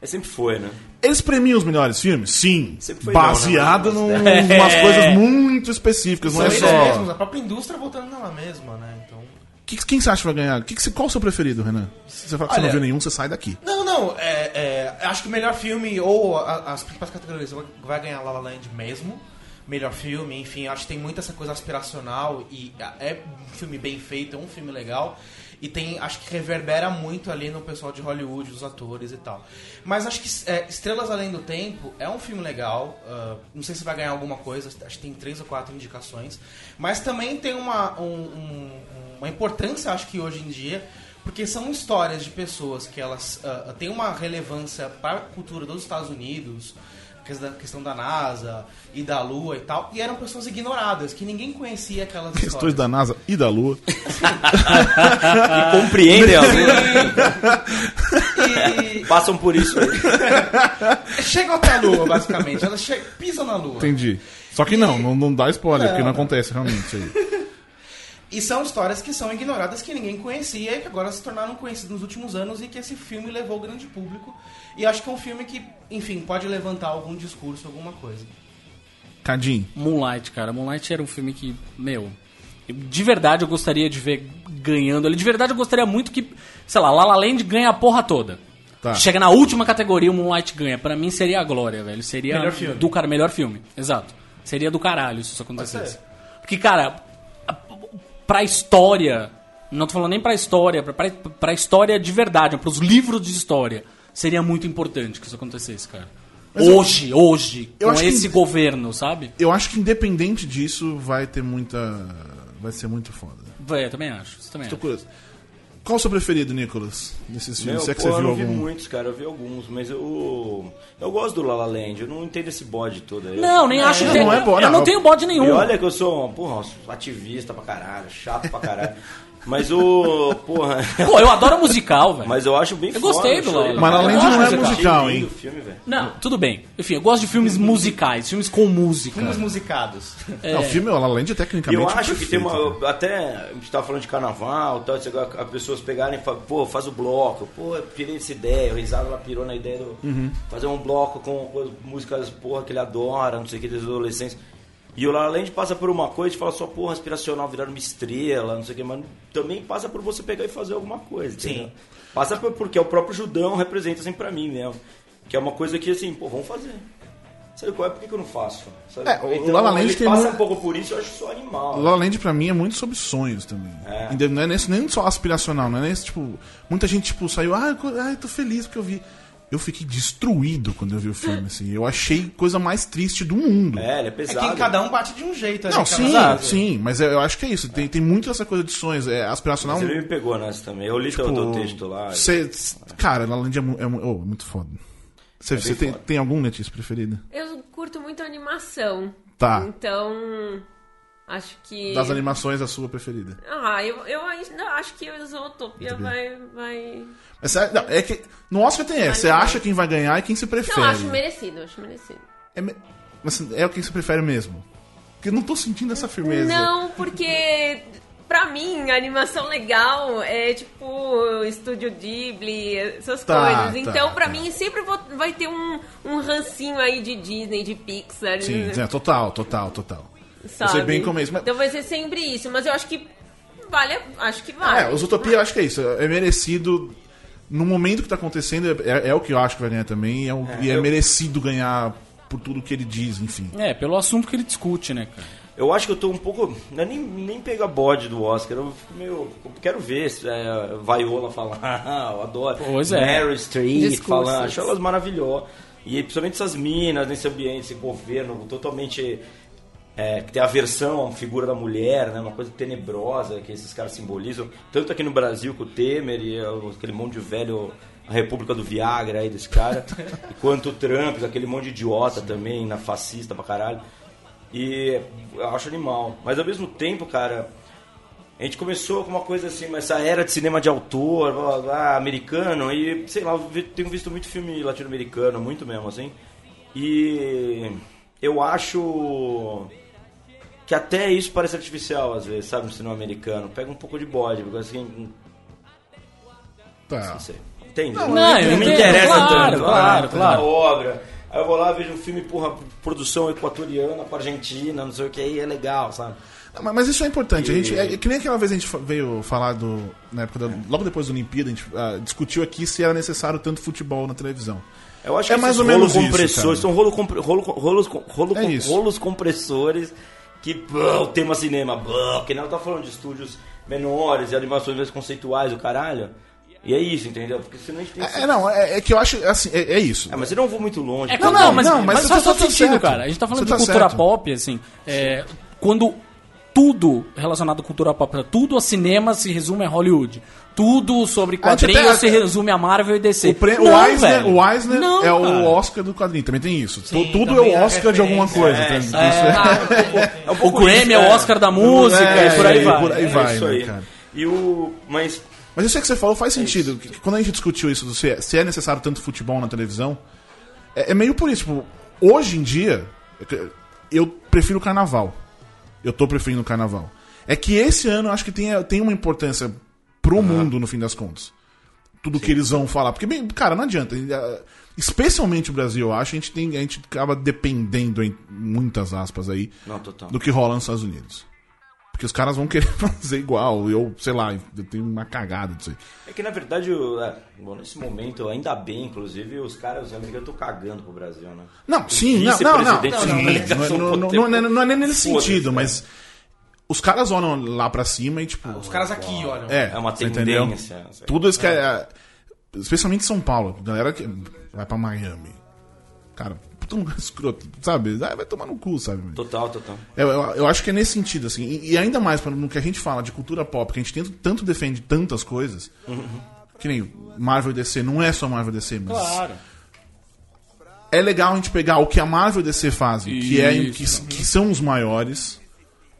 É, sempre foi, né? Eles premiam os melhores filmes? Sim. Sempre foi Baseado não, em né? umas coisas muito específicas. Não São é eles só. mesmos, a própria indústria voltando nela mesma, né? Então... Que- quem você acha que vai ganhar? Que qual o seu preferido, Renan? Se você fala que você não Olha- viu nenhum, você sai daqui. Não, não, é, é, acho que o melhor filme, ou a- as principais categorias, vai- vai ganhar La La Land mesmo. Melhor filme, enfim, acho que tem muito essa coisa aspiracional e é um filme bem feito, é um filme legal. E tem, acho que reverbera muito ali no pessoal de Hollywood, os atores e tal. Mas acho que é, Estrelas Além do Tempo é um filme legal. ah, não sei se vai ganhar alguma coisa, acho que tem três ou quatro indicações. Mas também tem uma, um- um- uma importância, acho que hoje em dia, porque são histórias de pessoas que elas ah, têm uma relevância para a cultura dos Estados Unidos, questão da- questão da NASA e da Lua e tal, e eram pessoas ignoradas, que ninguém conhecia aquelas Questões histórias. da NASA e da Lua. E compreendem a E Passam por isso aí. chegam até a Lua, basicamente. Elas che- pisam na Lua. Entendi. Só que não, não, não dá spoiler, Não, porque não não. acontece realmente isso aí. E são histórias que são ignoradas, que ninguém conhecia e que agora se tornaram conhecidas nos últimos anos e que esse filme levou ao grande público. E acho que é um filme que, enfim, pode levantar algum discurso, alguma coisa. Cadinho. Moonlight, cara. Moonlight era um filme que, meu. eu- De verdade eu gostaria de ver ganhando ali. De verdade eu gostaria muito que, sei lá, La La Land ganha a porra toda. Tá. Chega na última categoria, o Moonlight ganha. Pra mim seria a glória, velho. Seria Melhor filme. do cara, melhor filme. Exato. Seria do caralho se isso acontecesse. Porque, cara, pra história, não tô falando nem pra história, pra, pra, pra história de verdade, pros livros de história, seria muito importante que isso acontecesse, cara. Mas eu- hoje, hoje, eu com acho que- esse governo, sabe? Eu acho que independente disso, vai ter muita. Vai ser muito foda. Vai, eu também acho. Também acho. curioso. Qual o seu preferido, Nicolas? Desses filmes? Meu, Se é que pô, você eu viu não vi algum. muitos, cara. Eu vi alguns, mas eu... Eu gosto do La La Land. Eu não entendo esse bode todo aí. Não, nem acho não, que não é bom, Eu não. não tenho bode E nenhum. olha que eu sou, porra, um ativista pra caralho, chato pra caralho. Mas o. Porra. Pô, eu adoro musical, velho. Mas eu acho bem Eu foda, gostei do chorei. Land. Mas Land Eu não é de musical, hein? filme, velho. Não, tudo bem. Enfim, eu gosto de filmes musicais, filmes com música. Filmes musicados. É. Não, o filme, o La La Land é E tecnicamente. eu acho que tem perfeito, uma. né? Até. A gente tava falando de carnaval e tal, as pessoas pegarem e falam, pô, faz o bloco. Pô, eu pirei essa ideia. O Risado ela pirou na ideia do. Uhum. Fazer um bloco com, com as músicas, porra, que ele adora, não sei o que, dos adolescentes. E o La La Land passa por uma coisa e fala só, porra, aspiracional, virar uma estrela, não sei o que, mas também passa por você pegar e fazer alguma coisa. Sim. entendeu? Passa por, porque o próprio Judão representa assim pra mim mesmo. Que é uma coisa que assim, pô, vamos fazer. Sabe qual é? Por que, que eu não faço? Sabe? É, o La ele tem passa muito- um pouco por isso, eu acho isso animal. La La Land pra mim é muito sobre sonhos também. É. Não é nesse, nem só aspiracional, não é nesse, tipo, muita gente, tipo, saiu, ah, eu, ah, eu tô feliz porque eu vi. Eu fiquei destruído quando eu vi o filme, assim. Eu achei coisa mais triste do mundo. É, ele é É pesado. que cada um bate de um jeito. ali, Não, sim, sim, mas eu acho que é isso. Tem, tem muito essa coisa de sonhos. É aspiracional. Ele me pegou nessa também. Eu li tipo, teu texto lá. cê- c- cara, La La Land é, é mu- oh, muito foda. Você você tem, foda. tem algum Letícia preferido? Eu curto muito animação. Tá. Então, acho que... Das animações, a sua preferida. Ah, eu, eu acho que o Zootopia vai... vai... Mas, é, não, é que no Oscar tem essa. Você acha quem vai ganhar e quem se prefere. Não, acho merecido, acho merecido. É, mas é o que você prefere mesmo. Porque eu não tô sentindo essa firmeza. Não, porque pra mim a animação legal é tipo Estúdio Ghibli, essas Tá, coisas. tá, Então, pra tá. mim sempre vou- vai ter um, um rancinho aí de Disney, de Pixar, Sim, né, é, total, total, total. Sabe? Eu sei bem como é isso. Mas, Então vai ser sempre isso, mas eu acho que vale, acho que vale. é, os Utopia eu acho que é isso. É merecido. No momento que tá acontecendo, é, é o que eu acho que vai ganhar também. É o- e é eu- merecido ganhar por tudo que ele diz, enfim. É, pelo assunto que ele discute, né, cara? Eu acho que eu tô um pouco. Não é nem, nem pegar bode do Oscar. Eu fico meio. eu quero ver se, é, Viola falar. eu adoro. Pois é. Meryl Streep Discursos. falando. Acho elas maravilhosas. E principalmente essas minas nesse ambiente, esse governo totalmente. É, que tem aversão à figura da mulher, né? Uma coisa tenebrosa que esses caras simbolizam. Tanto aqui no Brasil com o Temer e é, aquele monte de velho. A República do Viagra aí desse cara. e quanto o Trump, aquele monte de idiota também, na fascista pra caralho. E eu acho animal. Mas ao mesmo tempo, cara, a gente começou com uma coisa assim, essa era de cinema de autor, blá, blá, blá, americano, e sei lá, eu tenho visto muito filme latino-americano, muito mesmo, assim. E eu acho que até isso parece artificial, às vezes, sabe, no cinema americano. Pega um pouco de bode, porque assim, Tá. Entende? Não, Não, não me interessa claro, tanto. claro, ah, claro. A obra. Aí eu vou lá, vejo um filme, porra, produção equatoriana com Argentina, não sei o que, aí é legal, sabe? Não, mas- isso é importante. A gente, é, que nem aquela vez a gente veio falar do. Na época da- logo depois da Olimpíada, a gente ah, discutiu aqui se era necessário tanto futebol na televisão. Eu acho É que mais ou menos rolo isso, são rolo, compre- rolo, rolos, rolo, É rolos compressores que pô, o tema cinema, pô, que não tá falando de estúdios menores e animações mais conceituais, o caralho. E é isso, entendeu? Porque senão a gente tem É, é, não, é, é que eu acho. Assim, é, é isso. É, mas eu não vou muito longe. É não, não, mas, não, mas, mas você faz tá- todo sentido, certo. cara. A gente tá falando Você de tá cultura certo. pop, assim. é, quando tudo relacionado à cultura pop, tudo a cinema se resume a Hollywood. Tudo sobre quadrinhos se resume a Marvel e DC. O, pre, Não, o Eisner, o Eisner Não, é o. Oscar do quadrinho, também tem isso. Sim, Tu- Tudo é o é Oscar de alguma coisa. É? Isso É, É um o pouco Grammy isso, é o Oscar da música É, e por aí é, vai. por aí É vai, isso né, aí. E o. Mas. Mas eu sei que você falou faz sentido. Quando a gente discutiu isso, do se é, se é necessário tanto futebol na televisão, é, é meio por isso. Tipo, hoje em dia, eu prefiro o carnaval. Eu tô preferindo o carnaval. É que esse ano eu acho que tem, tem uma importância pro mundo, no fim das contas. Tudo que eles vão falar. Porque, bem, cara, não adianta. Especialmente o Brasil, eu acho, a gente, tem, a gente acaba dependendo, em muitas aspas aí, Não, do que rola nos Estados Unidos. Porque os caras vão querer fazer igual. Eu, sei lá, eu tenho uma cagada disso aí. É que na verdade, o- é, bom, nesse momento, ainda bem, inclusive, os caras, os americanos estão cagando pro Brasil, né? Não, sim, não, não, não. não, não, não, não é- não é nem nesse sentido, mas os caras olham lá pra cima e, tipo. Os caras aqui, olha. É, É uma tendência. Tudo isso que é. Especialmente em São Paulo. Galera que vai pra Miami. Cara, lugar escroto, sabe? Ah, vai tomar no cu, sabe? Total, total. Eu, eu, eu acho que é nesse sentido, assim. E, e ainda mais no que a gente fala de cultura pop, que a gente tanto, tanto defende tantas coisas. Que nem Marvel e DC, não é só Marvel e DC, mas. Claro. É legal a gente pegar o que a Marvel e DC fazem, que, é, que, que são os maiores,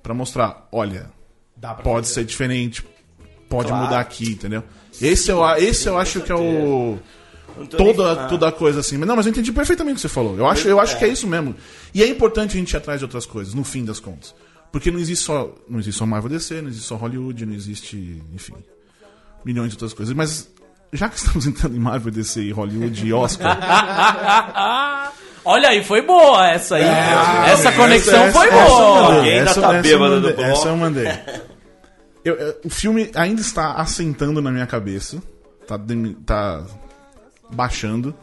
pra mostrar, olha, pode fazer. ser diferente, pode Claro. mudar aqui, entendeu? Esse eu, esse eu acho que é o. Toda, ah, toda a coisa assim. Mas Não, mas eu entendi perfeitamente o que você falou. Eu acho, eu acho que é isso mesmo. E é importante a gente ir atrás de outras coisas, no fim das contas. Porque não existe só. Não existe só Marvel DC, não existe só Hollywood, não existe. Enfim. Milhões de outras coisas. Mas já que estamos entrando em Marvel DC e Hollywood e Oscar. Olha aí, foi boa essa aí. essa conexão essa- foi essa eu boa. Alguém ainda essa- tá essa eu bêbado do. Essa eu mandei. Eu- eu- o filme ainda está assentando na minha cabeça. Tá, tá baixando.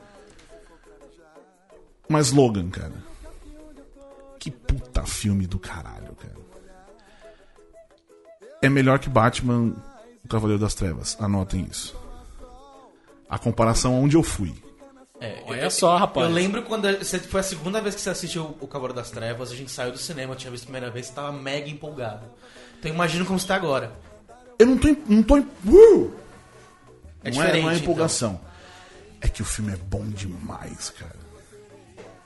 Mas Logan, cara. Que puta filme do caralho, cara. É melhor que Batman, o Cavaleiro das Trevas. Anotem isso. A comparação onde eu fui. É, Olha só, rapaz. Eu lembro quando você- foi a segunda vez que você assistiu o Cavaleiro das Trevas, a gente saiu do cinema, tinha visto a primeira vez, você tava mega empolgado. Então imagino como você tá agora. Eu não tô. Não tô uh! É não, é, diferente. não é empolgação. É que o filme é bom demais, cara.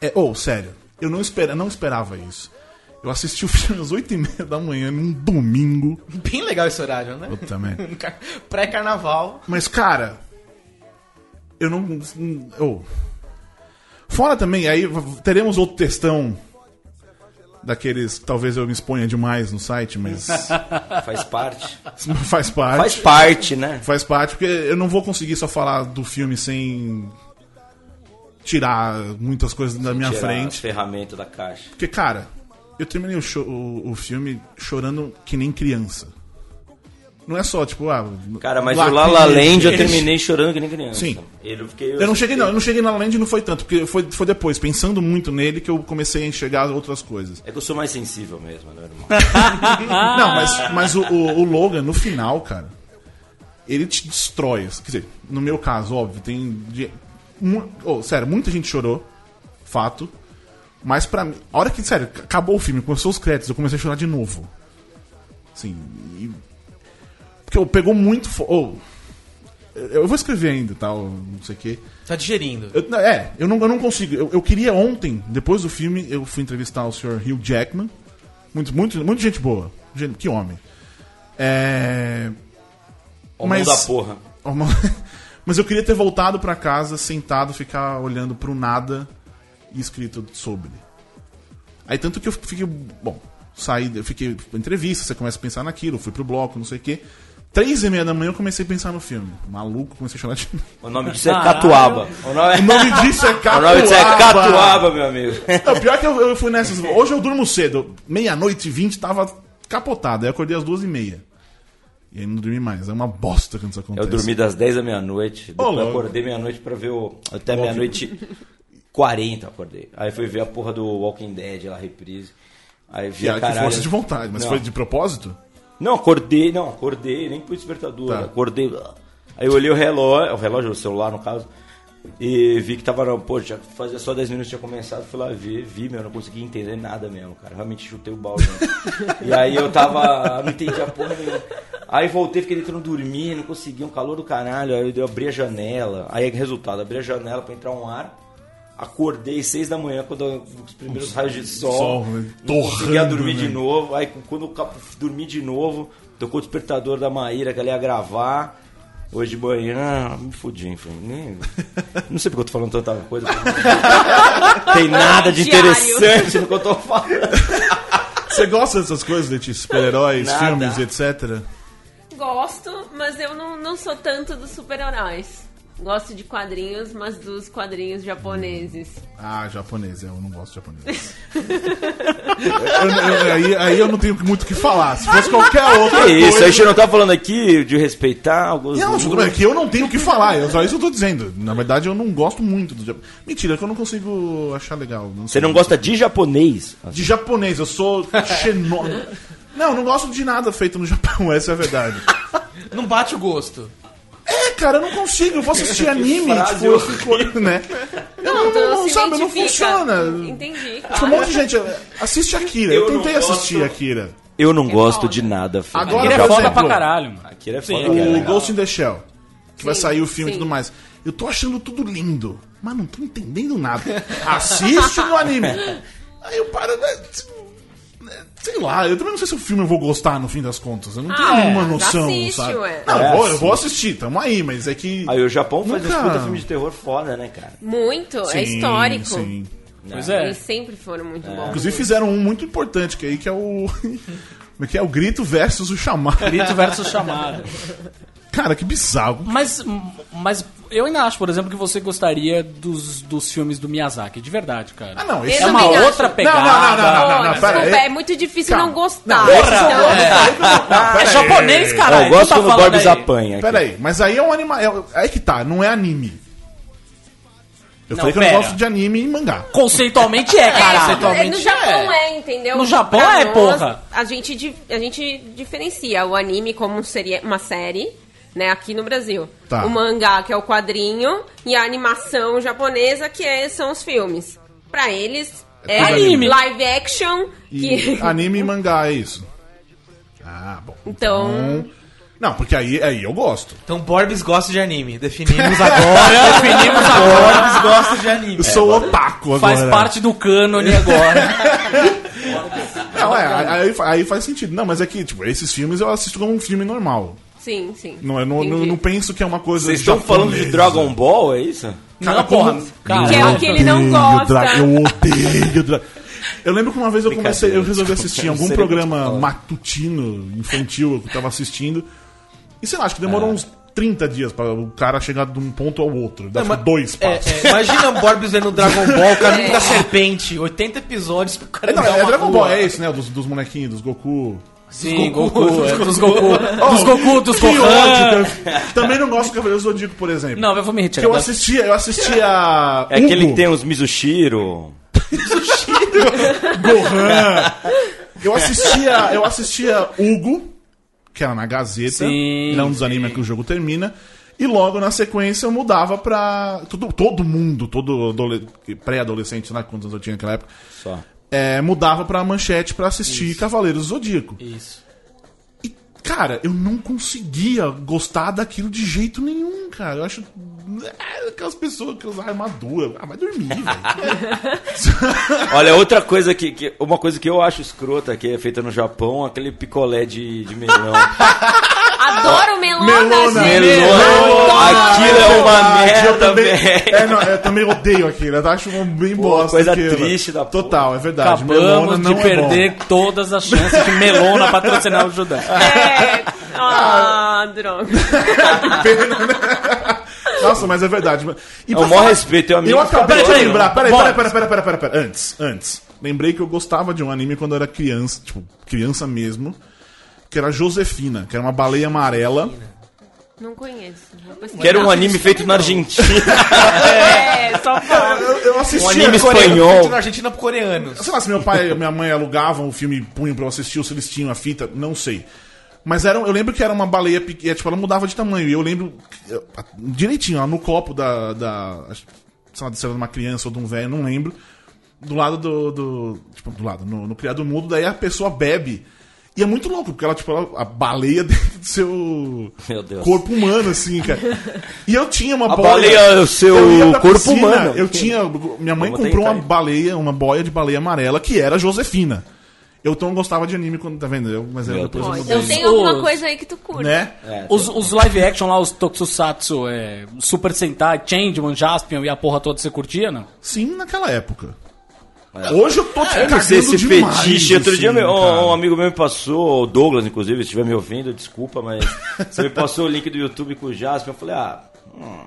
É, ou, sério, eu não, espera, não esperava isso. Eu assisti o filme às 8h30 da manhã, num domingo. Bem legal esse horário, né? Eu também. Pré-carnaval. Mas, cara, eu não. Oh. Fora também, aí teremos outro textão daqueles que talvez eu me exponha demais no site, mas Faz parte. faz parte. Faz parte, né? Faz parte, porque eu não vou conseguir só falar do filme sem tirar muitas coisas da minha frente. ferramentas da caixa. Porque, cara, eu terminei o, cho- o, o filme chorando que nem criança. Não é só, tipo, ah. Cara, mas lacrime, o La La Land eu terminei chorando que nem criança. Sim. Ele, eu, fiquei, Eu não cheguei, não, eu não cheguei na La Land e não foi tanto, porque foi, foi depois, pensando muito nele, que eu comecei a enxergar outras coisas. É que eu sou mais sensível mesmo, né, irmão? Não, mas, mas o, o, o Logan, no final, cara, ele te destrói. Quer dizer, no meu caso, óbvio, tem. oh, sério, muita gente chorou, fato. Mas pra mim, a hora que, sério, acabou o filme, começou os créditos, eu comecei a chorar de novo. Assim, e- porque eu pegou muito. fo- oh, eu vou escrever ainda, tal, não sei o quê. Tá digerindo. Eu- é, eu não, eu não consigo. Eu, eu queria ontem, depois do filme, eu fui entrevistar o Sr. Hugh Jackman. Muito, muito, muito gente boa. Gente- que homem. É. Homem da porra. Uma- Mas eu queria ter voltado pra casa, sentado, ficar olhando pro nada e escrito sobre. Aí tanto que eu fiquei. Bom, saí, eu fiquei. Entrevista, você começa a pensar naquilo, fui pro bloco, não sei o quê. Três e meia da manhã eu comecei a pensar no filme. Maluco, comecei a chorar de. O nome disso é Caralho. Catuaba. O nome, O nome disso é o Catuaba. nome disso é Catuaba, meu amigo. Não, pior que eu, eu fui nessas. Hoje eu durmo cedo. Meia-noite e vinte tava capotado. Aí eu acordei às duas e meia. E aí não dormi mais. É uma bosta quando isso acontece. Eu dormi das 10 da meia-noite. Depois acordei meia-noite pra ver o. Até meia-noite 40 eu acordei. Aí fui ver a porra do Walking Dead, lá, reprise. Aí vi Que, a que caralho. força de vontade. Mas Não. foi de propósito? Não, acordei, não, acordei, nem pus despertador. Tá. Acordei. Aí eu olhei o relógio, o relógio, o celular no caso, e vi que tava, pô, já fazia só 10 minutos tinha começado, fui lá ver, vi, meu, não consegui entender nada mesmo, cara. Realmente chutei o balde. né? e aí eu tava, não entendi a porra nenhuma. Aí voltei, fiquei tentando dormir, não consegui, um calor do caralho. Aí eu abri a janela, aí resultado, abri a janela pra entrar um ar. Acordei seis da manhã quando os primeiros raios de sol, sol, né? não conseguia dormir de né? novo. Aí quando eu dormi de novo, tocou o despertador da Maíra que ela ia gravar. Hoje de manhã, me fudi, enfim. Nem... Não sei porque eu tô falando tanta coisa. Tem nada de interessante no que eu tô falando. Você gosta dessas coisas, Letícia? Super-heróis, Nada. filmes, etc? Gosto, mas eu não, não sou tanto dos super-heróis. Gosto de quadrinhos, mas dos quadrinhos japoneses. Ah, japonês. Eu não gosto de japonês. Eu- eu- aí, aí eu não tenho muito o que falar. Se fosse qualquer outra Que isso, coisa... a gente não tá falando aqui de respeitar alguns. Não, tudo bem, que eu não tenho o que falar. Eu, só isso eu tô dizendo. Na verdade, eu não gosto muito do japonês. Mentira, que eu não consigo achar legal. Você sei. não gosta de japonês? De japonês, eu sou xenó... Não, não gosto de nada feito no Japão, essa é a verdade. Não bate o gosto. É, cara, eu não consigo. Eu vou assistir anime, tipo, eu fico, né? Eu não, tu não, se sabe, não funciona. Entendi. Tipo, um monte de gente assiste Akira. Eu, Eu não tentei assistir gosto. Akira. Eu não gosto foda. de nada. filho. Agora, Ele é foda exemplo, pra caralho, mano. Akira é Sim, foda. Akira é O legal. Ghost in the Shell. Que vai Sim, sair o filme e sim. tudo mais. Eu tô achando tudo lindo, mas não tô entendendo nada. Assiste no anime. Aí eu paro. né, Sei lá, eu também não sei se o filme eu vou gostar no fim das contas. Eu não tenho Ah, nenhuma é, noção, assiste, sabe? ué. Não, É, eu, vou, eu vou assistir, tamo aí, mas é que. Aí o Japão faz Nunca- uns puta filme de terror foda, né, cara? Muito, é Sim, histórico. sim. Pois é. Eles sempre foram muito bons. Inclusive fizeram um muito importante, que aí que é o. Como é que é? O grito versus o chamado. Grito versus chamada. Cara, que bizarro. Mas, mas eu ainda acho, por exemplo, que você gostaria dos, dos filmes do Miyazaki, de verdade, cara. Ah, não, Eu esse é uma também acho. outra pegada. Não, não, não, não, não, Pô, não, pera desculpa, aí. é muito difícil Calma. não gostar. Não, Então, É japonês, caralho. eu gosto tá quando o Borbs aí. apanha. aqui. Pera aí, mas aí é um animal. É, é que tá, não é anime. Eu Não, falei que eu não pera. gosto de anime e mangá. Conceitualmente é, É, caralho. no Japão é. entendeu? No Japão Pra é, nós, porra. A gente, a gente diferencia o anime como seria uma série, né, aqui no Brasil. Tá. O mangá, que é o quadrinho, e a animação japonesa, que é- são os filmes. Pra eles, é, tudo anime. live action, E que... anime e mangá é isso. Ah, bom. Então... Não, porque aí, aí eu gosto. Então Borbs gosta de anime. Definimos agora. Definimos agora. Borbs gosta de anime. Eu sou otaku agora. Faz parte do cânone agora. Não, é, aí, aí faz sentido. Não, mas é que, tipo, esses filmes eu assisto como um filme normal. Sim, sim. Não, é, não, não, não penso que é uma coisa. Vocês estão falando de. Dragon Ball, é isso? Cara, Não, porra. Cara, Que é o que ele não gosta. Dra- Eu odeio Dragon Eu lembro que uma vez eu comecei, eu resolvi assistir eu algum programa matutino, infantil, que eu tava assistindo. E sei lá, acho que demorou É. uns 30 dias pra o cara chegar de um ponto ao outro. Dá Não, mas- dois É, passos. é, imagina o Borbs vendo Dragon Ball, o caminho da serpente. 80 episódios pro cara Não, dar é Dragon rua. Ball, é esse, né? Dos, dos bonequinhos, dos Goku. Sim, Goku. é, dos Goku. Dos Goku, dos Que Gohan. ódio! cara. Também não gosto do Cavaleiro Zodíaco, por exemplo. Não, eu vou me Que retirar. eu assistia, eu assistia. É aquele que tem os Mizushiro. Gohan. Eu assistia, eu assistia Hugo, que era na Gazeta, Sim, não dos animes que o jogo termina. E logo na sequência eu mudava pra. Todo, todo mundo, todo adole- pré-adolescente, lá quantos anos eu tinha naquela época, Só. É, mudava pra manchete pra assistir Cavaleiros do Zodíaco. Isso. E, cara, eu não conseguia gostar daquilo de jeito nenhum, cara. Eu acho. é, Aquelas pessoas que usam armadura. Ah, vai dormir, velho. Olha, outra coisa que, que- Uma coisa que eu acho escrota que é feita no Japão, aquele picolé de, de melão. Adoro melona, Melona. gente! Melona. Aquilo é uma Verdade, eu merda, também, é, não, eu também odeio aquilo. Eu acho um bem Pô, bosta. coisa aquilo. triste da porra. Total, é verdade. Acabamos de não é perder todas as chances de Melona patrocinar o Judão. É. Ah, droga. bom. Nossa, mas é verdade. E É o maior respeito, teu amigo Eu acabei de lembrar. Peraí, peraí, peraí, peraí, peraí, peraí. Antes, antes. Lembrei que eu gostava de um anime quando eu era criança, tipo, criança mesmo, que era Josefina, que era uma baleia amarela. Não conheço. Que era um anime feito na Argentina. É, só fala. Eu, eu assistia. Um anime Coreano, espanhol. feito na Argentina por coreanos. Sei lá se meu pai e minha mãe alugavam o filme punham pra eu assistir, ou se eles tinham a fita, não sei. Mas era, eu lembro que era uma baleia pequena, tipo, ela mudava de tamanho. E eu lembro eu- direitinho, ó, no copo da. da sei lá, se era de uma criança ou de um velho, não lembro. Do lado do. do tipo, do lado, no, no criado mudo, daí a pessoa bebe. E é muito louco, porque ela, tipo, ela, a baleia dentro do seu Meu Deus. corpo humano, assim, cara. E eu tinha uma A boia. baleia o seu Eu corpo piscina, humano. Eu tinha. Minha mãe Vamos comprou tentar uma aí. baleia, uma boia de baleia amarela, que era Josefina. Eu tão gostava de anime quando tá vendo? Eu, mas era depois eu mudei. tem alguma Os- coisa aí que tu curte. Né? É, Os, os live action lá, os Tokusatsu, é, Super Sentai, Changeman, Jaspion e a porra toda, você curtia, não? Sim, naquela época. Hoje eu tô te É. Não cagando esse demais, fetiche. Outro dia assim, meu- cara. um amigo meu me passou, o Douglas, inclusive, se estiver me ouvindo, desculpa, mas você me passou o link do YouTube com o Jasper. Eu falei, ah, hum,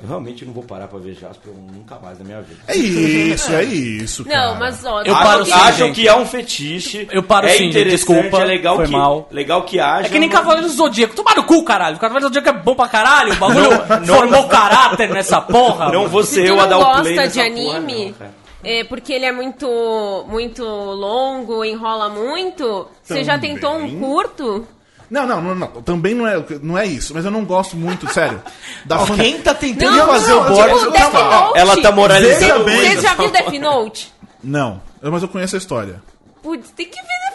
eu realmente não vou parar pra ver Jasper nunca mais na minha vida. É isso, é isso. Não, cara. mas ó, Eu paro sim. Acham gente. que é um fetiche. Eu paro é sim, desculpa, é legal foi que, mal. Legal que haja. É que nem mas- Cavaleiro do Zodíaco. Toma no cu, caralho. Cavaleiro do Zodíaco é bom pra caralho. O bagulho formou caráter nessa porra. Não vou Se ser eu a não dar o play gosta nessa de porra, anime, não, cara. É porque ele é muito muito longo, enrola muito, você já tentou um curto? Não, não, não, não. Também não é, não é isso. Mas eu não gosto muito, sério. Da fan- Quem tá tentando Não, fazer não, o Death calma, Note. Ela tá moralizando. Bem. Você já viu Death Note? Não. Mas eu conheço a história. Putz, tem que ver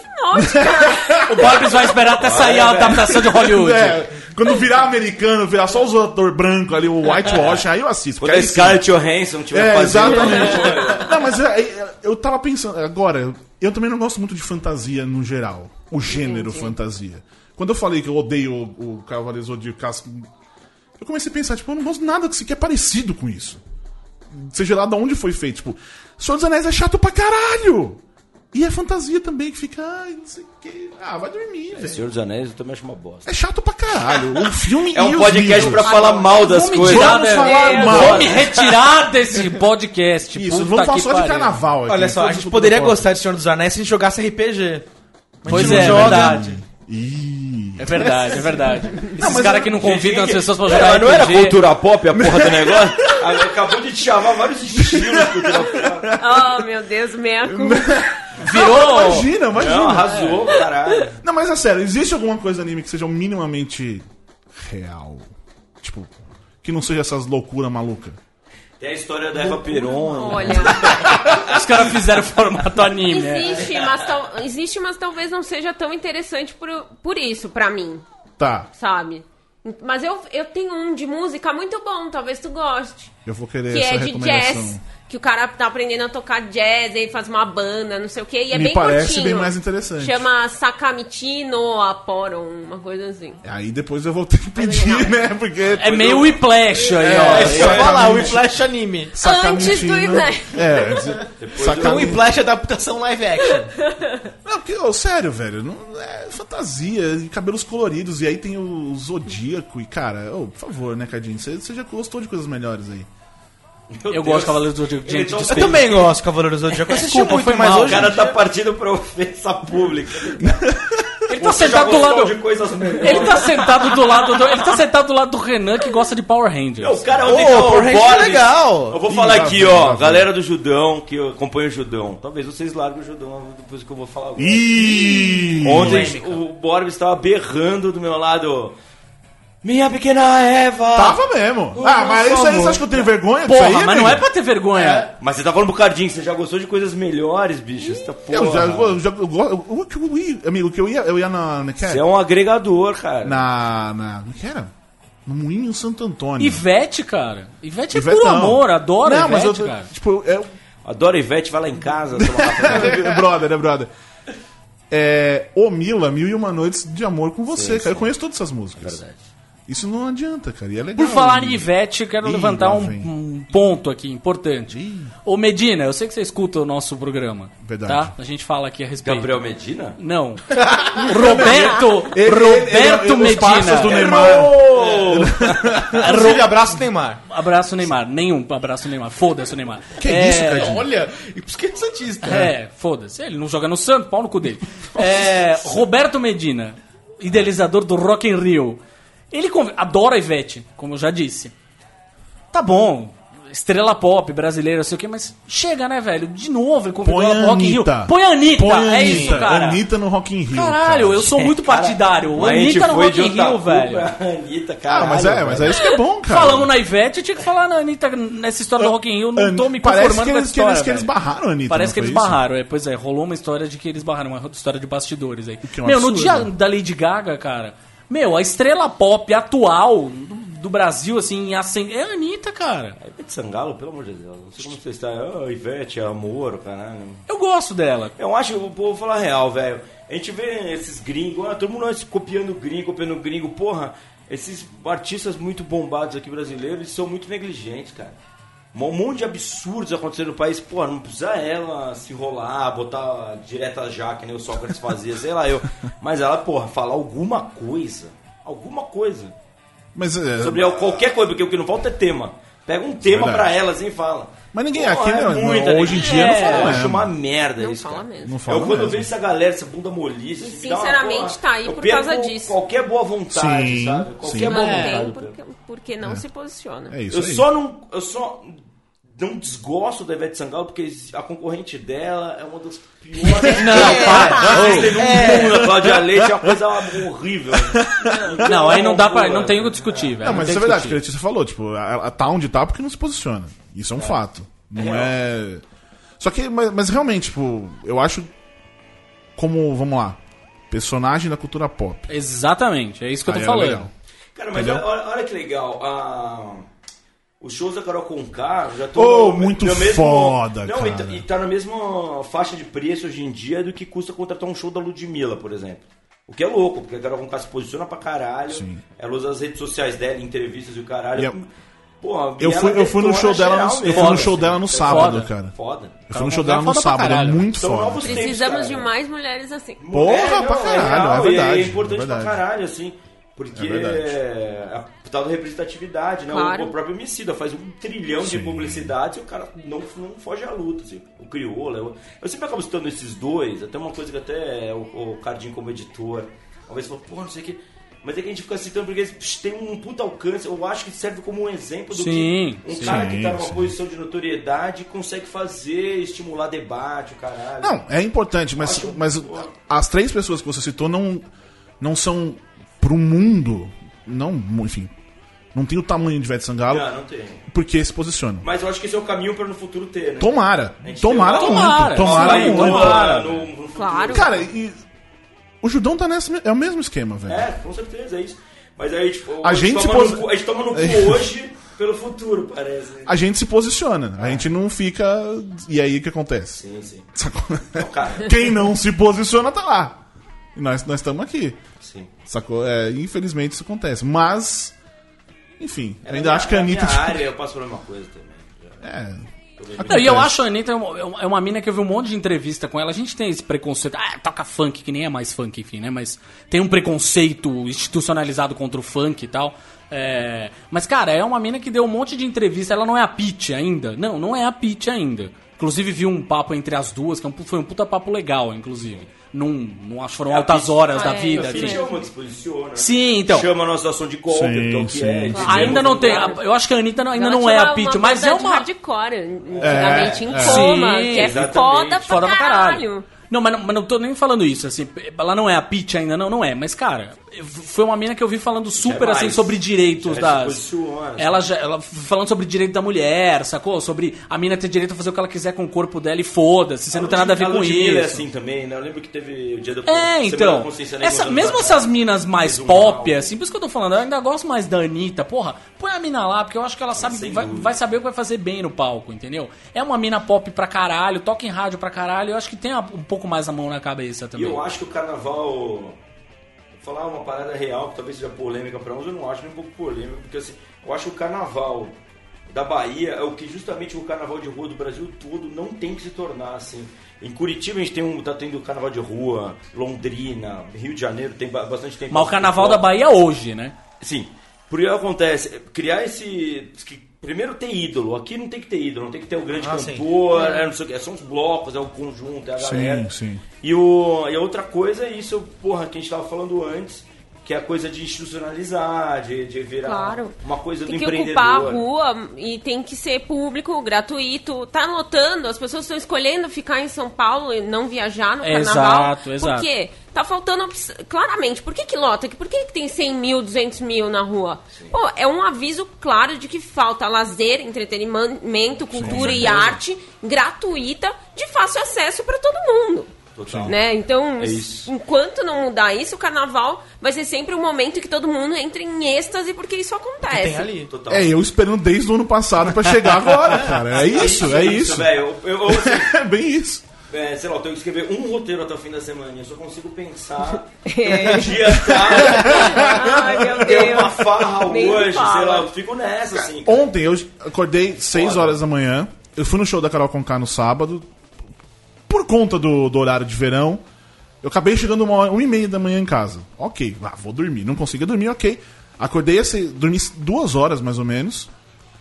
Cara. O Borbs vai esperar até sair a adaptação de Hollywood. É, quando virar americano, virar só os atores brancos ali, o whitewash, aí eu assisto. Quando porque a. Scarlett Johansson tiver É, fazendo... exatamente. não, mas é, é, eu tava pensando, agora, eu também não gosto muito de fantasia no geral. O gênero fantasia. Quando eu falei que eu odeio o, o Cavaleiro Zodíaco, Casco, eu comecei a pensar, tipo, eu não gosto de nada que sequer parecido com isso. Seja lá de onde foi feito. Tipo, Senhor dos Anéis é chato pra caralho! E é fantasia também, que fica, ai, não sei o quê. Ah, vai dormir, velho. Senhor dos Anéis eu também acho uma bosta. É chato pra caralho. O filme É um podcast pra falar mal das me coisas. tirar, Vamos né? falar É, mal. Vou me retirar desse podcast. Isso, Puta vamos falar que só de carnaval aqui. Olha só, a gente poderia gostar de Senhor dos Anéis se a gente jogasse RPG. Mas Pois a gente é, não joga. verdade. Ih. É verdade, é verdade. Esses mas caras que não convidam as pessoas pra É, jogar mas não era cultura pop a porra do negócio? Acabou de te chamar vários estilos de cultura pop. Oh, meu Deus, Meco. Virou... Imagina, imagina. Não, arrasou, caralho. Não, mas é sério, existe alguma coisa no anime que seja minimamente real? Tipo, que não seja essas loucuras malucas? Tem a história da Eva Peron. Olha, Os caras fizeram formato anime. é. existe, mas, tal- existe, mas talvez não seja tão interessante por, por isso, pra mim, Tá, sabe? Mas eu, eu tenho um de música muito bom, talvez tu goste. Eu vou querer Que essa é de recomendação. jazz. Que o cara tá aprendendo a tocar jazz, aí faz uma banda, não sei o quê, e é Me bem parece curtinho. bem mais interessante. Chama Sakamichi no Aporon, uma coisa assim. Aí depois eu vou ter que pedir, legal. né? Porque. É meio Whiplash aí, ó. É, eu ia falar, o Whiplash anime. Antes do Whiplash. É, O Sakami... Whiplash é adaptação live action. Não, porque, ô, sério, velho, não, é fantasia, e cabelos coloridos, e aí tem o Zodíaco, e cara, ô, por favor, né, Cadinho, você você já gostou de coisas melhores aí. Eu gosto de Cavaleiros do Zodíaco. Eu também gosto de Cavaleiros do Zodíaco. Desculpa, muito, foi mal, hoje... O cara tá partindo pra ofensa pública. Ele tá Você sentado do lado... Ele tá sentado do lado do... Ele tá sentado do lado do Renan que gosta de Power Rangers. Não, o cara ontem Power o Rangers é Boris- legal. Eu vou falar aqui, ó, galera do Judão, que acompanha o Judão. Talvez vocês larguem o Judão depois que eu vou falar. Ih! Ontem o Boris estava berrando do meu lado. Minha pequena Eva! Tava mesmo. ah, mas isso aí, você acha que eu tenho vergonha disso Porra, aí, mas amigo? não é pra ter vergonha. Mas você tá falando pro Cardinho, você já gostou de coisas melhores, bicho. Você tá, Eu já, porra. eu já, eu, eu, eu, eu amigo, que eu ia, eu ia na, na, que Você é? é um agregador, cara. na, na, como que era? No Moinho Santo Antônio. Ivete, cara. Ivete é Ivete puro não. amor, adoro Não, mas Ivete, eu, cara. tipo, é, Adoro Ivete, vai lá em casa. toma café. é brother, é brother. É, Ô Mila, Mil e Uma Noites de Amor com você, cara. Eu conheço todas essas músicas. Verdade. Isso não adianta, cara. E é legal. Por falar em amigo. Ivete, eu quero Ih, levantar um, um ponto aqui importante. Ih. Ô Medina, eu sei que você escuta o nosso programa. Verdade. Tá? A gente fala aqui a respeito. Gabriel Medina? Não. Roberto, Ele- Roberto ele- ele- os Medina. do Neymar. Inclusive, abraço Neymar. Abraço Neymar. Nenhum abraço Neymar. Foda-se o Neymar. Que É, isso, Cadinho? Olha, e por isso que é Santista. É, foda-se. Ele não joga no Santos, pau no cu dele. É, Roberto Medina, idealizador do Rock in Rio. Ele adora a Ivete, como eu já disse. Tá bom, estrela pop brasileira, sei o que, mas chega, né, velho? De novo, ele convidou Põe ela pro a Rock in Rio. Põe a Anitta, Põe a é Anitta. isso, cara. Anitta no Rock in Rio. Caralho, cara. eu sou muito partidário. Mas a gente Anitta no Rock in Rio, velho. pra Anitta, Ah, caralho. mas é, mas é isso que é bom, cara. Falamos na Ivete, tinha que falar na Anitta nessa história do Rock in Rio. Não An- tô me Parece conformando que com eles, essa que, eles, história, que eles barraram a Anitta. Parece não que eles barraram, é, pois é, rolou uma história de que eles barraram, uma história de bastidores aí. que é um Meu, no dia da Lady Gaga, cara, meu, a estrela pop atual do, do Brasil, assim, é a Anitta, cara. Ivete Sangalo, pelo amor de Deus. Não sei como você está. Ah, Ivete, amor, caralho. Eu gosto dela. Eu acho, eu vou falar a real, velho. A gente vê esses gringos, ah, todo mundo copiando gringo, copiando gringo. Porra, esses artistas muito bombados aqui brasileiros, eles são muito negligentes, cara. Um monte de absurdos acontecendo no país. Porra, não precisa ela se enrolar, botar direta já, que nem o Sócrates fazia, sei lá eu. Mas ela, porra, falar alguma coisa. Alguma coisa. Mas, é, Sobre qualquer coisa, porque o que não falta é tema. Pega um tema pra elas e fala. Mas ninguém Porra, aqui, é não, muita não, hoje em dia não É, fala Eu mesmo. acho uma merda Não isso, fala cara. mesmo. Não fala Eu quando eu mesmo. vejo essa galera, essa bunda molice... E, uma sinceramente, tá aí Eu por causa disso. qualquer boa vontade, Sim, sabe? Qualquer sim. boa Não vontade. eu porque, porque não se posiciona. é isso Eu aí. só não... Eu só não desgosto da Ivete Sangalo porque a concorrente dela é uma das piores... Não, para. Existem no mundo, a Cláudia Leite é uma coisa horrível. Não, aí não dá pra. Não tem o que discutir, velho. Não, mas isso é verdade, que a. Letícia falou, tipo, ela tá onde tá porque não se posiciona. Isso é um fato. Não é. Só que, mas, mas realmente, tipo, eu acho como, vamos lá, personagem da cultura pop. Exatamente, é isso que eu tô Aí é falando. legal. Cara, mas olha, olha que legal. ah, os shows da Carol Conká já estão. Oh, muito foda, não, e tá- cara. E tá na mesma faixa de preço hoje em dia do que custa contratar um show da Ludmilla, por exemplo. O que é louco, porque a Carol Conká se posiciona pra caralho. Sim. Ela usa as redes sociais dela, entrevistas e o caralho. E a- Pô, Eu e fui, eu fui no show dela no, eu mesmo, fui no assim. show dela no É sábado, foda, cara. Foda. Eu fui no show dela no Foda pra sábado, é caralho. muito São foda. tempos, Precisamos cara. de mais mulheres assim. Porra, É, pra não, caralho, real, é e verdade. É importante é verdade. pra caralho, assim. Porque É é, a tal da representatividade, né? Claro. O, o próprio Emicida faz um trilhão de Sim. publicidades e o cara não, não foge à luta, assim. O Crioula. Eu, eu sempre acabo citando esses dois, até uma coisa que até o, o Cardinho como editor. Talvez falou, pô, não sei o que. Mas é que a gente fica citando porque eles têm um puta alcance. Eu acho que serve como um exemplo do Sim, que um sim. cara que tá numa sim. posição de notoriedade consegue fazer, estimular debate, o caralho. Não, é importante, mas, Acho- mas as três pessoas que você citou não, não são pro mundo, não, enfim, não tem o tamanho de Ivete Sangalo, Não, não tem. porque se posiciona. Mas eu acho que esse é o caminho pra no futuro ter, né? Tomara, A gente tomara tem muito, Tomara, tomara Vai, muito. tomara, no- no futuro. Claro. Cara, e o Judão tá nessa, é o mesmo esquema, velho. É, com certeza, é isso. Mas aí, tipo, A gente posi- no, cu- a gente toma no cu hoje pelo futuro, parece. né? A gente se posiciona, a gente não fica. E aí o que acontece? Sim, sim. Quem não se posiciona tá lá. E nós nós estamos aqui. Sim. Sacou? É, infelizmente isso acontece. Mas. Enfim, É ainda minha- acho que a na minha Anitta. área eu passo pela mesma coisa também. É. Não, e eu acho a Anitta é uma, é uma mina que eu vi um monte de entrevista com ela. A gente tem esse preconceito. Ah, toca funk, que nem é mais funk, enfim, né? Mas tem um preconceito institucionalizado contra o funk e tal. É, Mas, cara, é uma mina que deu um monte de entrevista. Ela não é a Pitty ainda. Não, não é a Pitty ainda. Inclusive, vi um papo entre as duas, que é foi um puta papo legal, inclusive. Não, não acho que foram É, a altas horas Ah, da é. vida. A assim. Pitty é uma que se posiciona. Sim, então. Chama a nossa ação de golpe, Sim, então que sim. é. Sim. Ainda não tem. agora. Eu acho que a Anitta não- ainda Ela não é a Pitty, mas é uma. hardcore, antigamente, em é. coma, Sim, que é foda pra Foda pra caralho. caralho. Não, mas não, mas não tô nem falando isso, assim, ela não é a Pitty ainda, não, não é, mas cara, foi uma mina que eu vi falando super é assim sobre direitos Já se das. posiciona. Ela já, ela falando sobre direito da mulher, sacou? Sobre a mina ter direito a fazer o que ela quiser com o corpo dela e foda-se, você não tem nada a ver com isso. é assim também, né? Eu lembro que teve o dia do É, então. Negra, Essa, mesmo essas minas mais pop, assim, por isso que eu tô falando, eu ainda gosto mais da Anitta, porra, põe a mina lá, porque eu acho que ela sabe, sem vai, vai saber o que vai fazer bem no palco, entendeu? É uma mina pop pra caralho, toca em rádio pra caralho, eu acho que tem um pouco mais a mão na cabeça E também. eu acho que o carnaval. Falar uma parada real, que talvez seja polêmica pra uns, eu não acho nem um pouco polêmica, porque assim, eu acho que o carnaval da Bahia é o que justamente o carnaval de rua do Brasil todo não tem que se tornar assim. Em Curitiba a gente tem um, tá tendo carnaval de rua, Londrina, Rio de Janeiro tem ba- bastante tempo. Mas o carnaval da Bahia hoje, né? Sim. Porque acontece, criar esse. Que Primeiro ter ídolo. Aqui não tem que ter ídolo, não tem que ter o grande Ah, cantor, é, não sei o que, são os blocos, é o conjunto, é a galera. Sim, sim. E, o, e a outra coisa é isso, porra, que a gente tava falando antes, que é a coisa de institucionalizar, de, de virar Claro. uma coisa Tem do que empreendedor. ocupar a rua e tem que ser público, gratuito. Tá notando, as pessoas estão escolhendo ficar em São Paulo e não viajar no Exato, carnaval. exato. Por quê? Tá faltando. Claramente, por que, que lota? Por que, que tem 100 mil, 200 mil na rua? Pô, é um aviso claro de que falta lazer, entretenimento, cultura e arte gratuita de fácil acesso para todo mundo. Total. Né? Então, É isso. enquanto não mudar isso, o carnaval vai ser sempre um momento que todo mundo entra em êxtase porque isso acontece. Tem ali. Total. É, eu esperando desde o ano passado pra chegar agora, cara. É isso, é isso. velho. Eu, eu, assim, É bem isso. É, sei lá, eu tenho que escrever um roteiro até o fim da semana. Eu só consigo pensar É. um dia tá, Ai, meu ter uma Deus. farra Nem hoje, fala. sei lá, eu fico nessa, assim. Ontem eu acordei 6 Foda. horas da manhã. Eu fui no show da Carol Conká no sábado. Por conta do, do horário de verão, eu acabei chegando uma, hora- uma e meia da manhã em casa. Ok, ah, vou dormir. Não conseguia dormir, ok. Acordei, assim, dormi duas horas mais ou menos.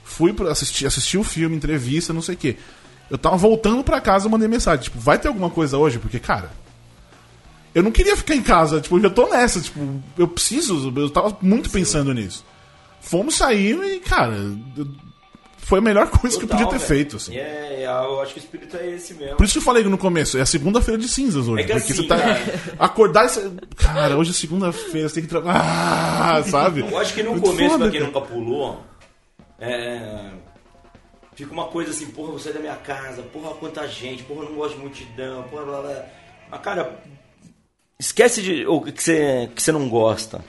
Fui pra assistir, assistir o filme, entrevista, não sei o quê. Eu tava voltando pra casa, eu mandei mensagem, tipo, vai ter alguma coisa hoje? Porque, cara, eu não queria ficar em casa, tipo, eu já tô nessa, tipo, eu preciso, eu tava muito pensando nisso. Fomos sair e, cara, foi a melhor coisa que eu podia ter Total, feito, assim. É, é, eu acho que o espírito é esse mesmo. Por isso que eu falei no começo, é a segunda-feira de cinzas hoje. É que porque assim, você tá. cara. Acordar e você. Cara, hoje é segunda-feira, você tem que trabalhar. Ah, sabe? Eu acho que no Muito começo, foda, pra quem cara. nunca pulou, é, fica uma coisa assim, porra, vou sair da minha casa, porra, quanta gente, porra, eu não gosto de multidão, porra, blá, blá. Mas, cara, esquece de o que você, que você não gosta.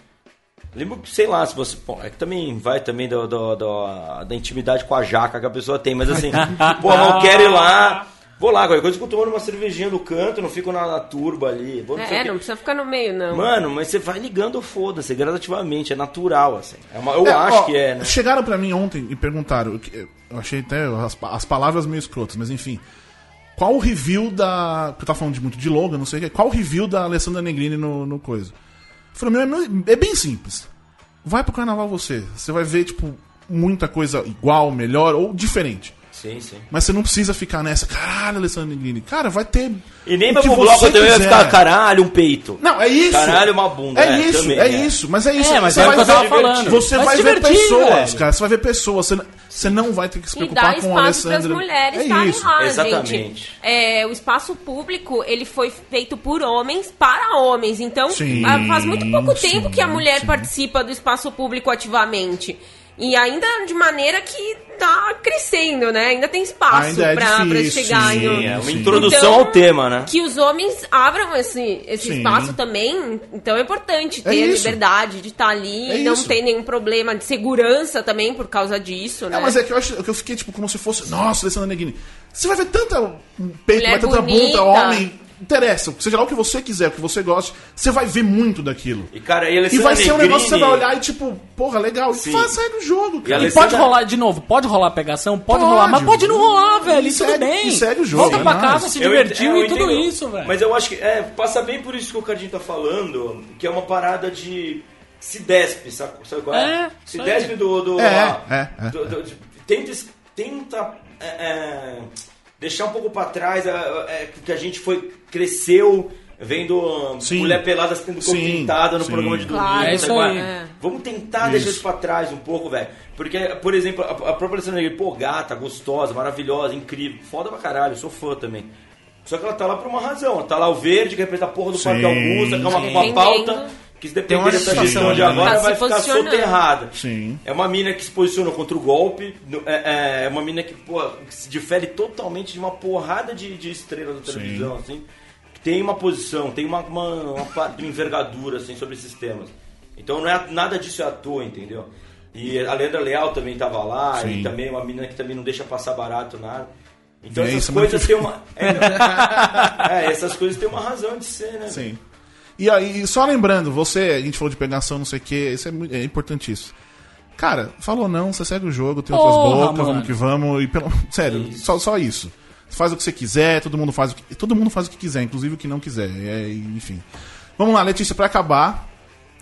Lembra que, sei lá, se você. Pô, é que também vai também do, do- do- da intimidade com a jaca que a pessoa tem, mas assim, pô, mas eu quero ir lá. Vou lá, qualquer coisa eu fico tomando uma cervejinha no canto, não fico na, na turba ali. Vou não É, não precisa ficar no meio, não. Mano, mas você vai ligando, foda-se, gradativamente, é natural, assim. É uma- eu É, acho ó, que é, né? Chegaram pra mim ontem e perguntaram. que- Eu achei até as, as palavras meio escrotas, mas enfim. Qual o review da. Porque eu tava falando de muito de Logan, não sei o que. Qual o review da Alessandra Negrini no, no coisa? Eu falei, meu, é meu- é bem simples. Vai pro carnaval você. Você vai ver, tipo, muita coisa igual, melhor ou diferente. Sim, sim. Mas você não precisa ficar nessa, caralho, Alessandro Negrini. Cara, vai ter. E nem o que bloco você também vai ficar caralho, um peito. Não, é isso. Caralho, uma bunda. É, isso, também, é, isso. Mas é isso. É, mas você é o vai que eu tava ver- falando. Você Vai ver pessoas, velho. cara. Você vai ver pessoas. Você, não- você não vai ter que se E dá preocupar com o espaço para as Alessandro. mulheres é estarem isso. lá, Exatamente. gente. É, o espaço público, ele foi feito por homens para homens. Então, Sim, faz muito pouco sim, tempo que a mulher sim. participa do espaço público ativamente. E ainda de maneira que tá crescendo, né? Ainda tem espaço Ainda é pra, pra difícil, chegar sim. Sim, é uma Sim. introdução Então, ao tema, né? Que os homens abram esse, esse Sim. espaço também. Então é importante É ter a isso. liberdade de estar ali É e não isso. ter nenhum problema de segurança também por causa disso, né? Não, mas é que eu, acho, que eu fiquei tipo como se fosse. Nossa, Alessandra Negrini. Você vai ver tanta peito, vai tanta bonita. bunda, homem. Interessa, seja lá o que você quiser, o que você goste, você vai ver muito daquilo. E, cara, e E vai ser um negócio que você vai olhar e tipo, porra, legal. E Sim. faz, segue o jogo, E cara. E Alessandra- pode rolar, de novo, pode rolar pegação? Pode, Pode. rolar, mas pode não rolar, velho. E E tudo segue- bem. e segue o jogo, Volta é pra nóis. casa, se divertiu é, eu e tudo entendo. isso, velho. Mas eu acho que é, passa bem por isso que o Cardinho tá falando, que é uma parada de se despe, sabe, sabe qual é? É, se despe do... do, É, é, é. do- do- de- tenta tenta é, é, deixar um pouco pra trás é, é, que a gente foi cresceu vendo ah, Sim. mulher pelada Sim, pintada no sim. programa de domingo. Claro. É isso qual aí. É. Vamos tentar Isso. deixar isso pra trás um pouco, velho. Porque, por exemplo, a, a própria Alessandra pô, gata, gostosa, maravilhosa, incrível, foda pra caralho, eu sou fã também. Só que ela tá lá por uma razão. Ela tá lá o verde, que representa a porra do Sim, Parque Augusta, que é uma, uma pauta. Que se Tem depender uma dessa situação, gestão de né? agora Tá vai ficar soterrada. Sim. É uma mina que se posiciona contra o golpe, no- é, é uma mina que, pô, que se difere totalmente de uma porrada de, de estrelas da televisão, assim, que tem uma posição, tem uma, uma, uma parte de envergadura, assim, sobre esses temas. Então não é, nada disso é à toa, entendeu? E a Leandra Leal também tava lá, Sim. e também é uma menina que também não deixa passar barato nada. Então essas coisas têm uma... É, é, essas coisas têm uma razão de ser, né? Sim. E aí, só lembrando, você, a gente falou de pegação, não sei o que, isso é, muito- é importantíssimo. Cara, falou não, você segue o jogo, tem outras Porra, bocas, mano. vamos que vamos, e pelo. Sério, só, só isso. Faz o que você quiser, todo mundo faz o que. Todo mundo faz o que quiser, inclusive o que não quiser. é, enfim. Vamos lá, Letícia, pra acabar.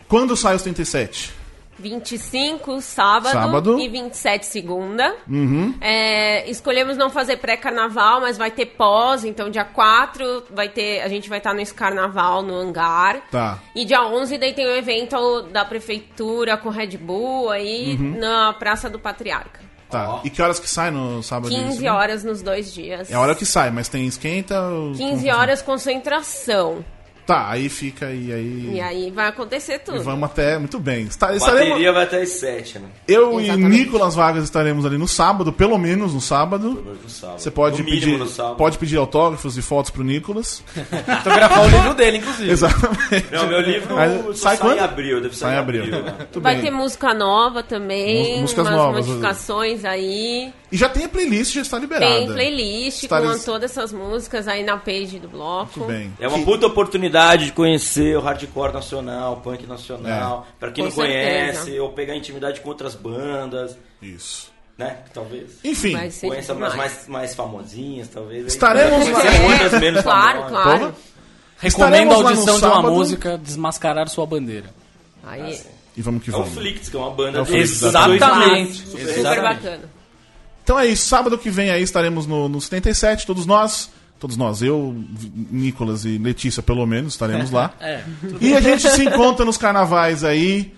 Quando sai os 37? 25 sábado, Sábado. e 27 segunda. Uhum. É, escolhemos não fazer pré-carnaval, mas vai ter pós. Então, dia 4 vai ter, a gente vai estar no carnaval no hangar. Tá. E dia 11 daí tem o evento da prefeitura com Red Bull aí Uhum. na Praça do Patriarca. Tá. E que horas que sai no sábado? e 15 segunda? horas nos dois dias. É a hora que sai, mas tem esquenta. ou- 15 horas concentração. Tá, aí fica e aí. E aí vai acontecer E tudo. vamos até. Muito bem. Está- estaremos- Bateria vai até as 7, né? Eu Exatamente. e Nicolas Vargas estaremos ali no sábado, pelo menos no sábado. No sábado. Você pode pedir, no sábado. pode pedir autógrafos e fotos pro Nicolas. Fotografar o livro dele, inclusive. Exatamente. Não, meu livro só sai sai, quando? em abril, deve sair Sai em abril. abril. né? Vai bem. ter música nova também, músicas umas novas. modificações aí. E já tem a playlist, já está liberada. Tem playlist com todas essas músicas aí na page do bloco. Muito bem. É uma Que- puta oportunidade de conhecer o hardcore nacional, o punk nacional, pra quem Com não conhece, certeza. ou pegar intimidade com outras bandas, Isso. né? Talvez. Enfim, Conheça umas mais, mais famosinhas, talvez. Estaremos lá. outras menos Claro, famosas. claro. Porra. Recomendo a audição de uma sábado. música, Desmascarar Sua Bandeira. Aí, e vamos que É o vamos. Flix, que é uma banda É Flix, Exatamente. Super super Exatamente. bacana. Então é isso. Sábado que vem aí estaremos no, no 77, todos nós. Todos nós, eu, Nicolas e Letícia, pelo menos, estaremos lá. É. E a gente se encontra nos carnavais aí.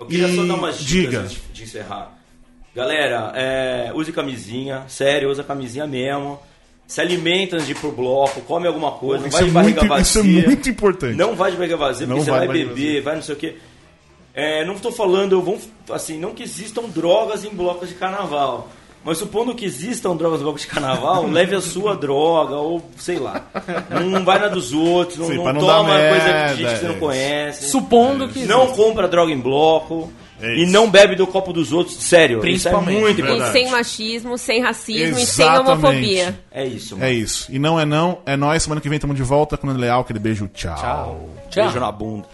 Eu queria só E dar umas dicas diga. antes de encerrar. Galera, é, use camisinha, sério, usa camisinha mesmo. Se alimenta antes de ir pro bloco, come alguma coisa, não Isso vai é, de barriga muito, isso vazia. é muito importante. Não vai de barriga vazia, Não porque vai você vai beber, vai não sei o quê. É, não estou falando, vamos, assim, não que existam drogas em blocos de carnaval. Mas supondo que existam drogas em blocos de carnaval, leve a sua droga, ou sei lá. Não vai na dos outros, não, Sim, não não toma dar coisa merda, de gente que você é não isso. conhece. Supondo que. Não compra droga em bloco. É e não bebe do copo dos outros. Sério, isso é Principalmente. muito E importante. sem machismo, sem racismo e sem Exatamente. homofobia. É isso, mano. É isso. E não é não, é nós. Semana que vem estamos de volta com o Leal. Aquele beijo, tchau. Tchau. Beijo na bunda.